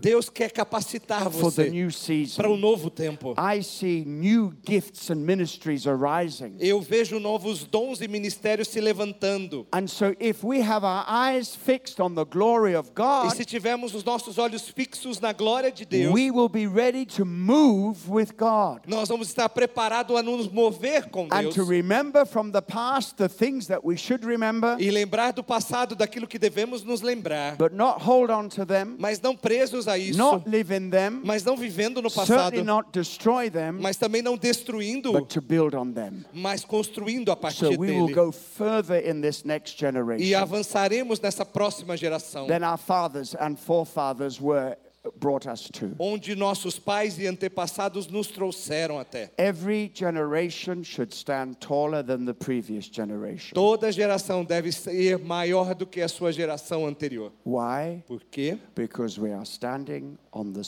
Deus quer capacitar for the você new para um season. novo tempo. I see new gifts and ministries arising. Eu vejo novos dons e ministérios se levantando. And so, if we have our eyes fixed on the glory of E se tivermos os nossos olhos fixos na glória de Deus, we will be ready to move with God nós vamos estar preparados a nos mover com and Deus to remember from the past the things that we should remember, e lembrar do passado, daquilo que devemos nos lembrar, but not hold on to them, mas não presos a isso, not live in them, mas não vivendo no passado, certainly not destroy them, mas também não destruindo, but to build on them. mas construindo a So partir we will dele. go further in this next E generation avançaremos nessa próxima geração, than our fathers and forefathers were brought us to. onde nossos pais e antepassados nos trouxeram até. Every generation should stand taller than the previous generation. Toda geração deve ser maior do que a sua geração anterior. Why? Por quê? Because we are standing on the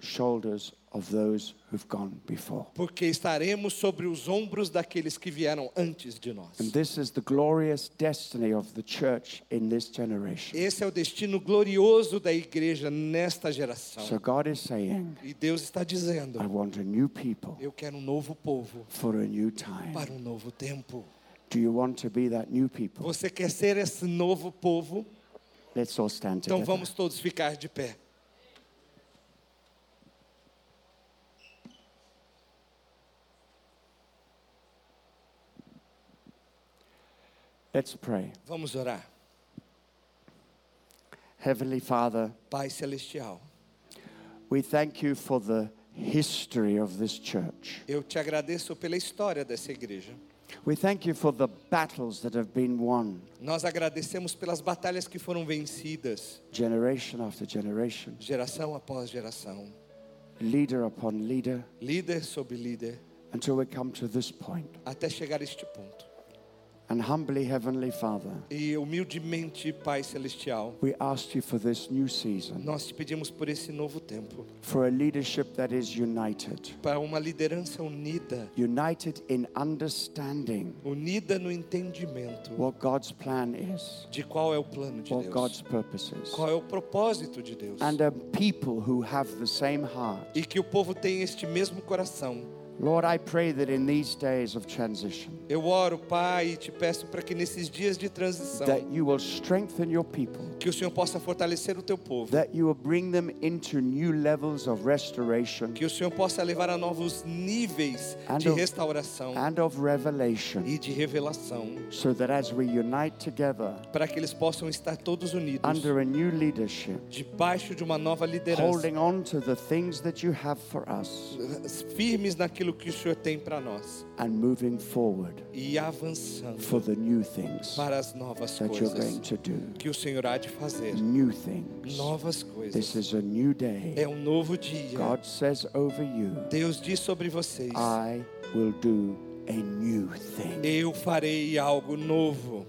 shoulders of those who've gone before. porque estaremos sobre os ombros daqueles que vieram antes de nós. And this is the glorious destiny of the church in this generation. Esse é o destino glorioso da igreja nesta geração. So God is saying, E Deus está dizendo: I want a new people Eu quero um novo povo for a new time. para um novo tempo. Do you want to be that new people? Você quer ser esse novo povo? Let's all stand Então together. vamos todos ficar de pé. Let's pray. Vamos orar. Heavenly Father, Pai celestial, we thank you for the history of this church. eu te agradeço pela história dessa igreja. We thank you for the battles that have been won, Nós agradecemos pelas batalhas que foram vencidas, generation after generation, geração após geração, leader upon leader, líder sobre líder, until we come to this point. até chegar a este ponto. And humbly, Heavenly Father, E humildemente, Pai celestial, we ask you for this new season, nós te pedimos por esse novo tempo, for a leadership that is united, para uma liderança unida, united in understanding unida no entendimento what God's plan is, de qual é o plano de what God's Deus, is, qual é o propósito de Deus. and a people who have the same heart. E que o povo tenha este mesmo coração. Lord, I pray that in these days of transition, Eu oro, Pai, e te peço para que nesses dias de transição, that you will strengthen your people, que o Senhor possa fortalecer o teu povo, that you will bring them into new levels of restoration. Que o Senhor possa levar a novos níveis And de of- restauração and of revelation, e de revelação, so that as we unite together para que eles possam estar todos unidos under a new leadership, debaixo de uma nova liderança, holding on to the things that you have for us. Firmes naquilo que o Senhor tem para nós. And moving forward e avançando for the new things para as novas that you're going coisas to do. que o Senhor há de fazer. New things. Novas This coisas. is a new day. É um novo dia. God says over you, Deus diz sobre vocês: I will do a new thing. Eu farei algo novo.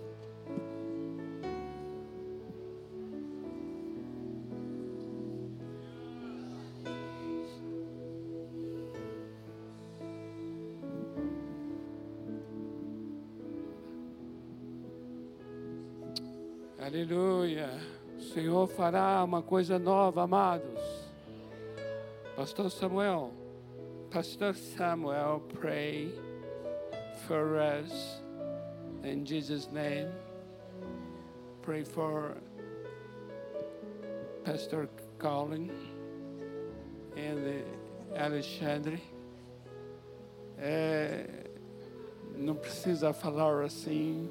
Aleluia. O Senhor fará uma coisa nova, amados. Pastor Samuel, Pastor Samuel, pray for us in Jesus' name. Pray for Pastor Colin and Alexandre. É, não precisa falar assim.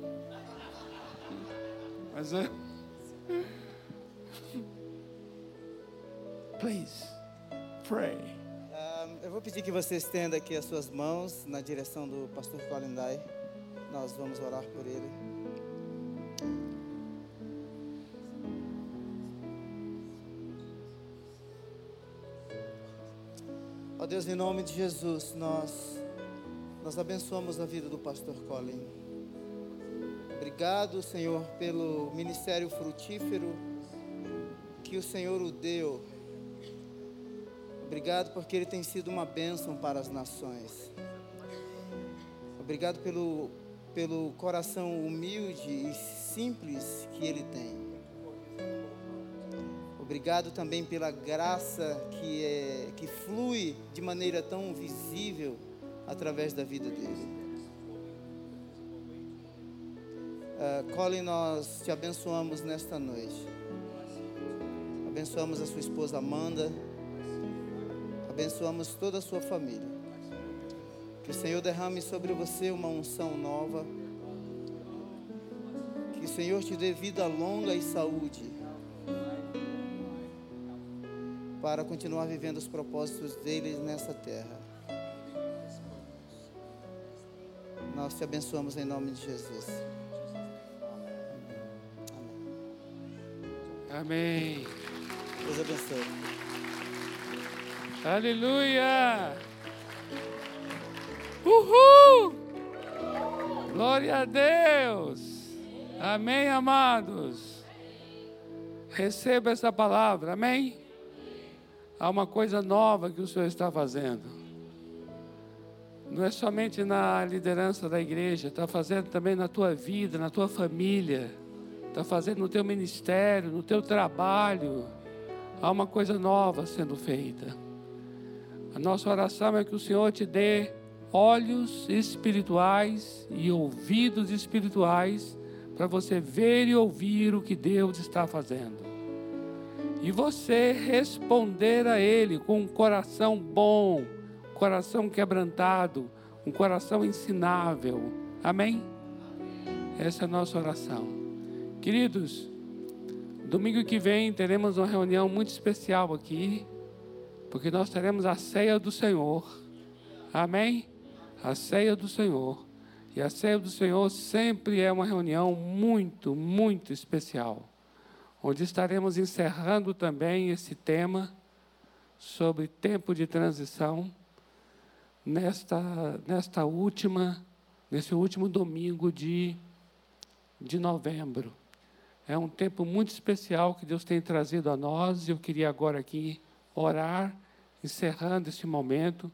Mas é. Please, pray. Ah, eu vou pedir que você estenda aqui as suas mãos na direção do pastor Colin Dye. Nós vamos orar por ele. Ó Deus, em nome de Jesus, nós nós abençoamos a vida do pastor Colin. Obrigado, Senhor, pelo ministério frutífero que o Senhor o deu. Obrigado porque ele tem sido uma bênção para as nações. Obrigado pelo, pelo coração humilde e simples que ele tem. Obrigado também pela graça que, é, que flui de maneira tão visível através da vida dele. Colin, nós te abençoamos nesta noite. Abençoamos a sua esposa Amanda. Abençoamos toda a sua família. Que o Senhor derrame sobre você uma unção nova. Que o Senhor te dê vida longa e saúde. Para continuar vivendo os propósitos dele nessa terra. Nós te abençoamos em nome de Jesus. Amém. Deus abençoe. Aleluia. Uhul. Glória a Deus. Amém, amados. Receba essa palavra. Amém. Há uma coisa nova que o Senhor está fazendo. Não é somente na liderança da igreja, está fazendo também na tua vida, na tua família, está fazendo no teu ministério, no teu trabalho. Há uma coisa nova sendo feita. A nossa oração é que o Senhor te dê olhos espirituais e ouvidos espirituais para você ver e ouvir o que Deus está fazendo. E você responder a Ele com um coração bom, coração quebrantado, um coração ensinável. Amém? Essa é a nossa oração. Queridos, domingo que vem teremos uma reunião muito especial aqui, porque nós teremos a ceia do Senhor. Amém? a ceia do Senhor. E a ceia do Senhor sempre é uma reunião muito, muito especial, onde estaremos encerrando também esse tema sobre tempo de transição nesta, nesta última, nesse último domingo de, de novembro. É um tempo muito especial que Deus tem trazido a nós e eu queria agora aqui orar, encerrando esse momento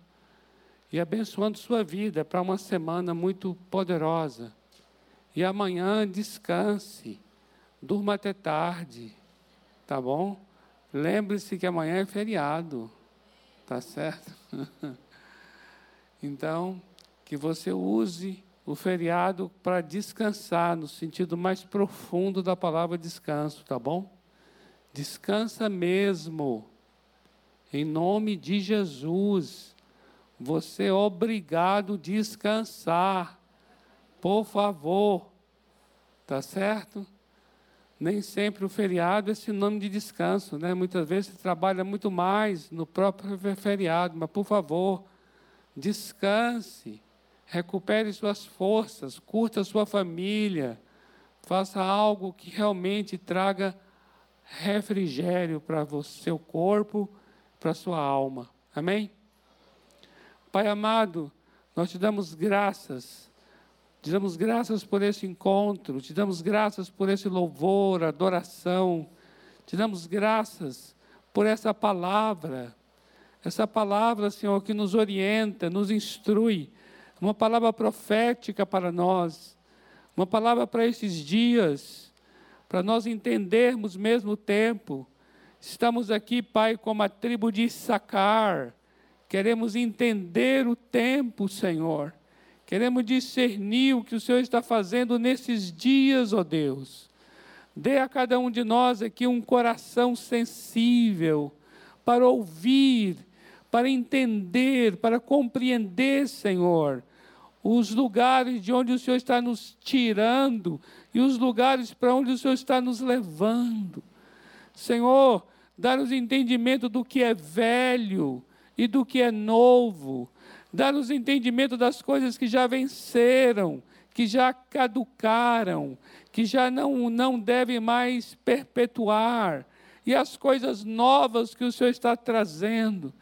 e abençoando sua vida para uma semana muito poderosa. E amanhã descanse, durma até tarde, tá bom? Lembre-se que amanhã é feriado, tá certo? então, que você use o feriado para descansar, no sentido mais profundo da palavra descanso, tá bom? Descansa mesmo, em nome de Jesus. Você é obrigado a descansar. Por favor. Tá certo? Nem sempre o feriado é sinônimo de descanso, né? Muitas vezes você trabalha muito mais no próprio feriado, mas por favor, descanse, recupere suas forças, curta sua família, faça algo que realmente traga refrigério para o seu corpo, para a sua alma. Amém? Pai amado, nós te damos graças, te damos graças por esse encontro, te damos graças por esse louvor, adoração, te damos graças por essa palavra, essa palavra, Senhor, que nos orienta, nos instrui, uma palavra profética para nós, uma palavra para esses dias, para nós entendermos mesmo o tempo. Estamos aqui, Pai, como a tribo de Issacar, Queremos entender o tempo, Senhor. Queremos discernir o que o Senhor está fazendo nesses dias, ó Deus. Dê a cada um de nós aqui um coração sensível para ouvir, para entender, para compreender, Senhor, os lugares de onde o Senhor está nos tirando e os lugares para onde o Senhor está nos levando. Senhor, dá-nos entendimento do que é velho, e do que é novo. Dá-nos entendimento das coisas que já venceram, que já caducaram, que já não, não devem mais perpetuar, e as coisas novas que o Senhor está trazendo.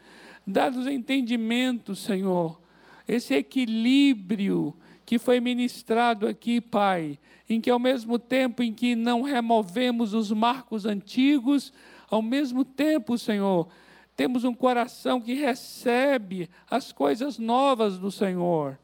Dá-nos entendimento, Senhor, esse equilíbrio que foi ministrado aqui, Pai, em que ao mesmo tempo em que não removemos os marcos antigos, ao mesmo tempo, Senhor, temos um coração que recebe as coisas novas do Senhor.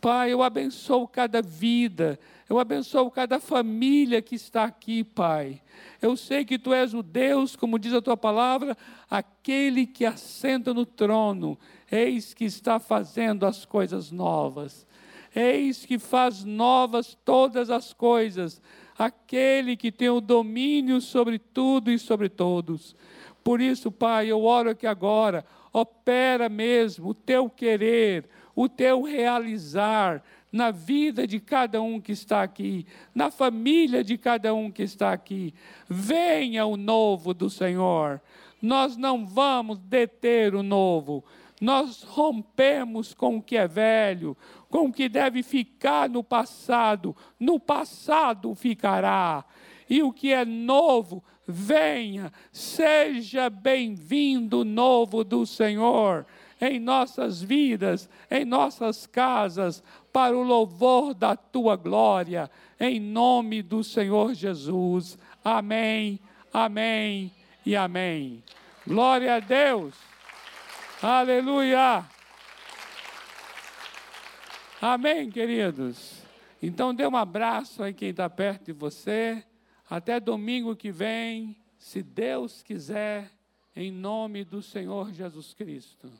Pai, eu abençoo cada vida, eu abençoo cada família que está aqui, Pai. Eu sei que Tu és o Deus, como diz a Tua palavra, aquele que assenta no trono, eis que está fazendo as coisas novas. Eis que faz novas todas as coisas, aquele que tem o domínio sobre tudo e sobre todos. Por isso, Pai, eu oro aqui agora, opera mesmo o teu querer, o teu realizar na vida de cada um que está aqui, na família de cada um que está aqui. Venha o novo do Senhor. Nós não vamos deter o novo. Nós rompemos com o que é velho, com o que deve ficar no passado. No passado ficará. E o que é novo venha, seja bem-vindo novo do Senhor em nossas vidas, em nossas casas, para o louvor da tua glória, em nome do Senhor Jesus. Amém, amém e amém. Glória a Deus. Aleluia. Amém, queridos. Então dê um abraço aí quem está perto de você. Até domingo que vem, se Deus quiser, em nome do Senhor Jesus Cristo.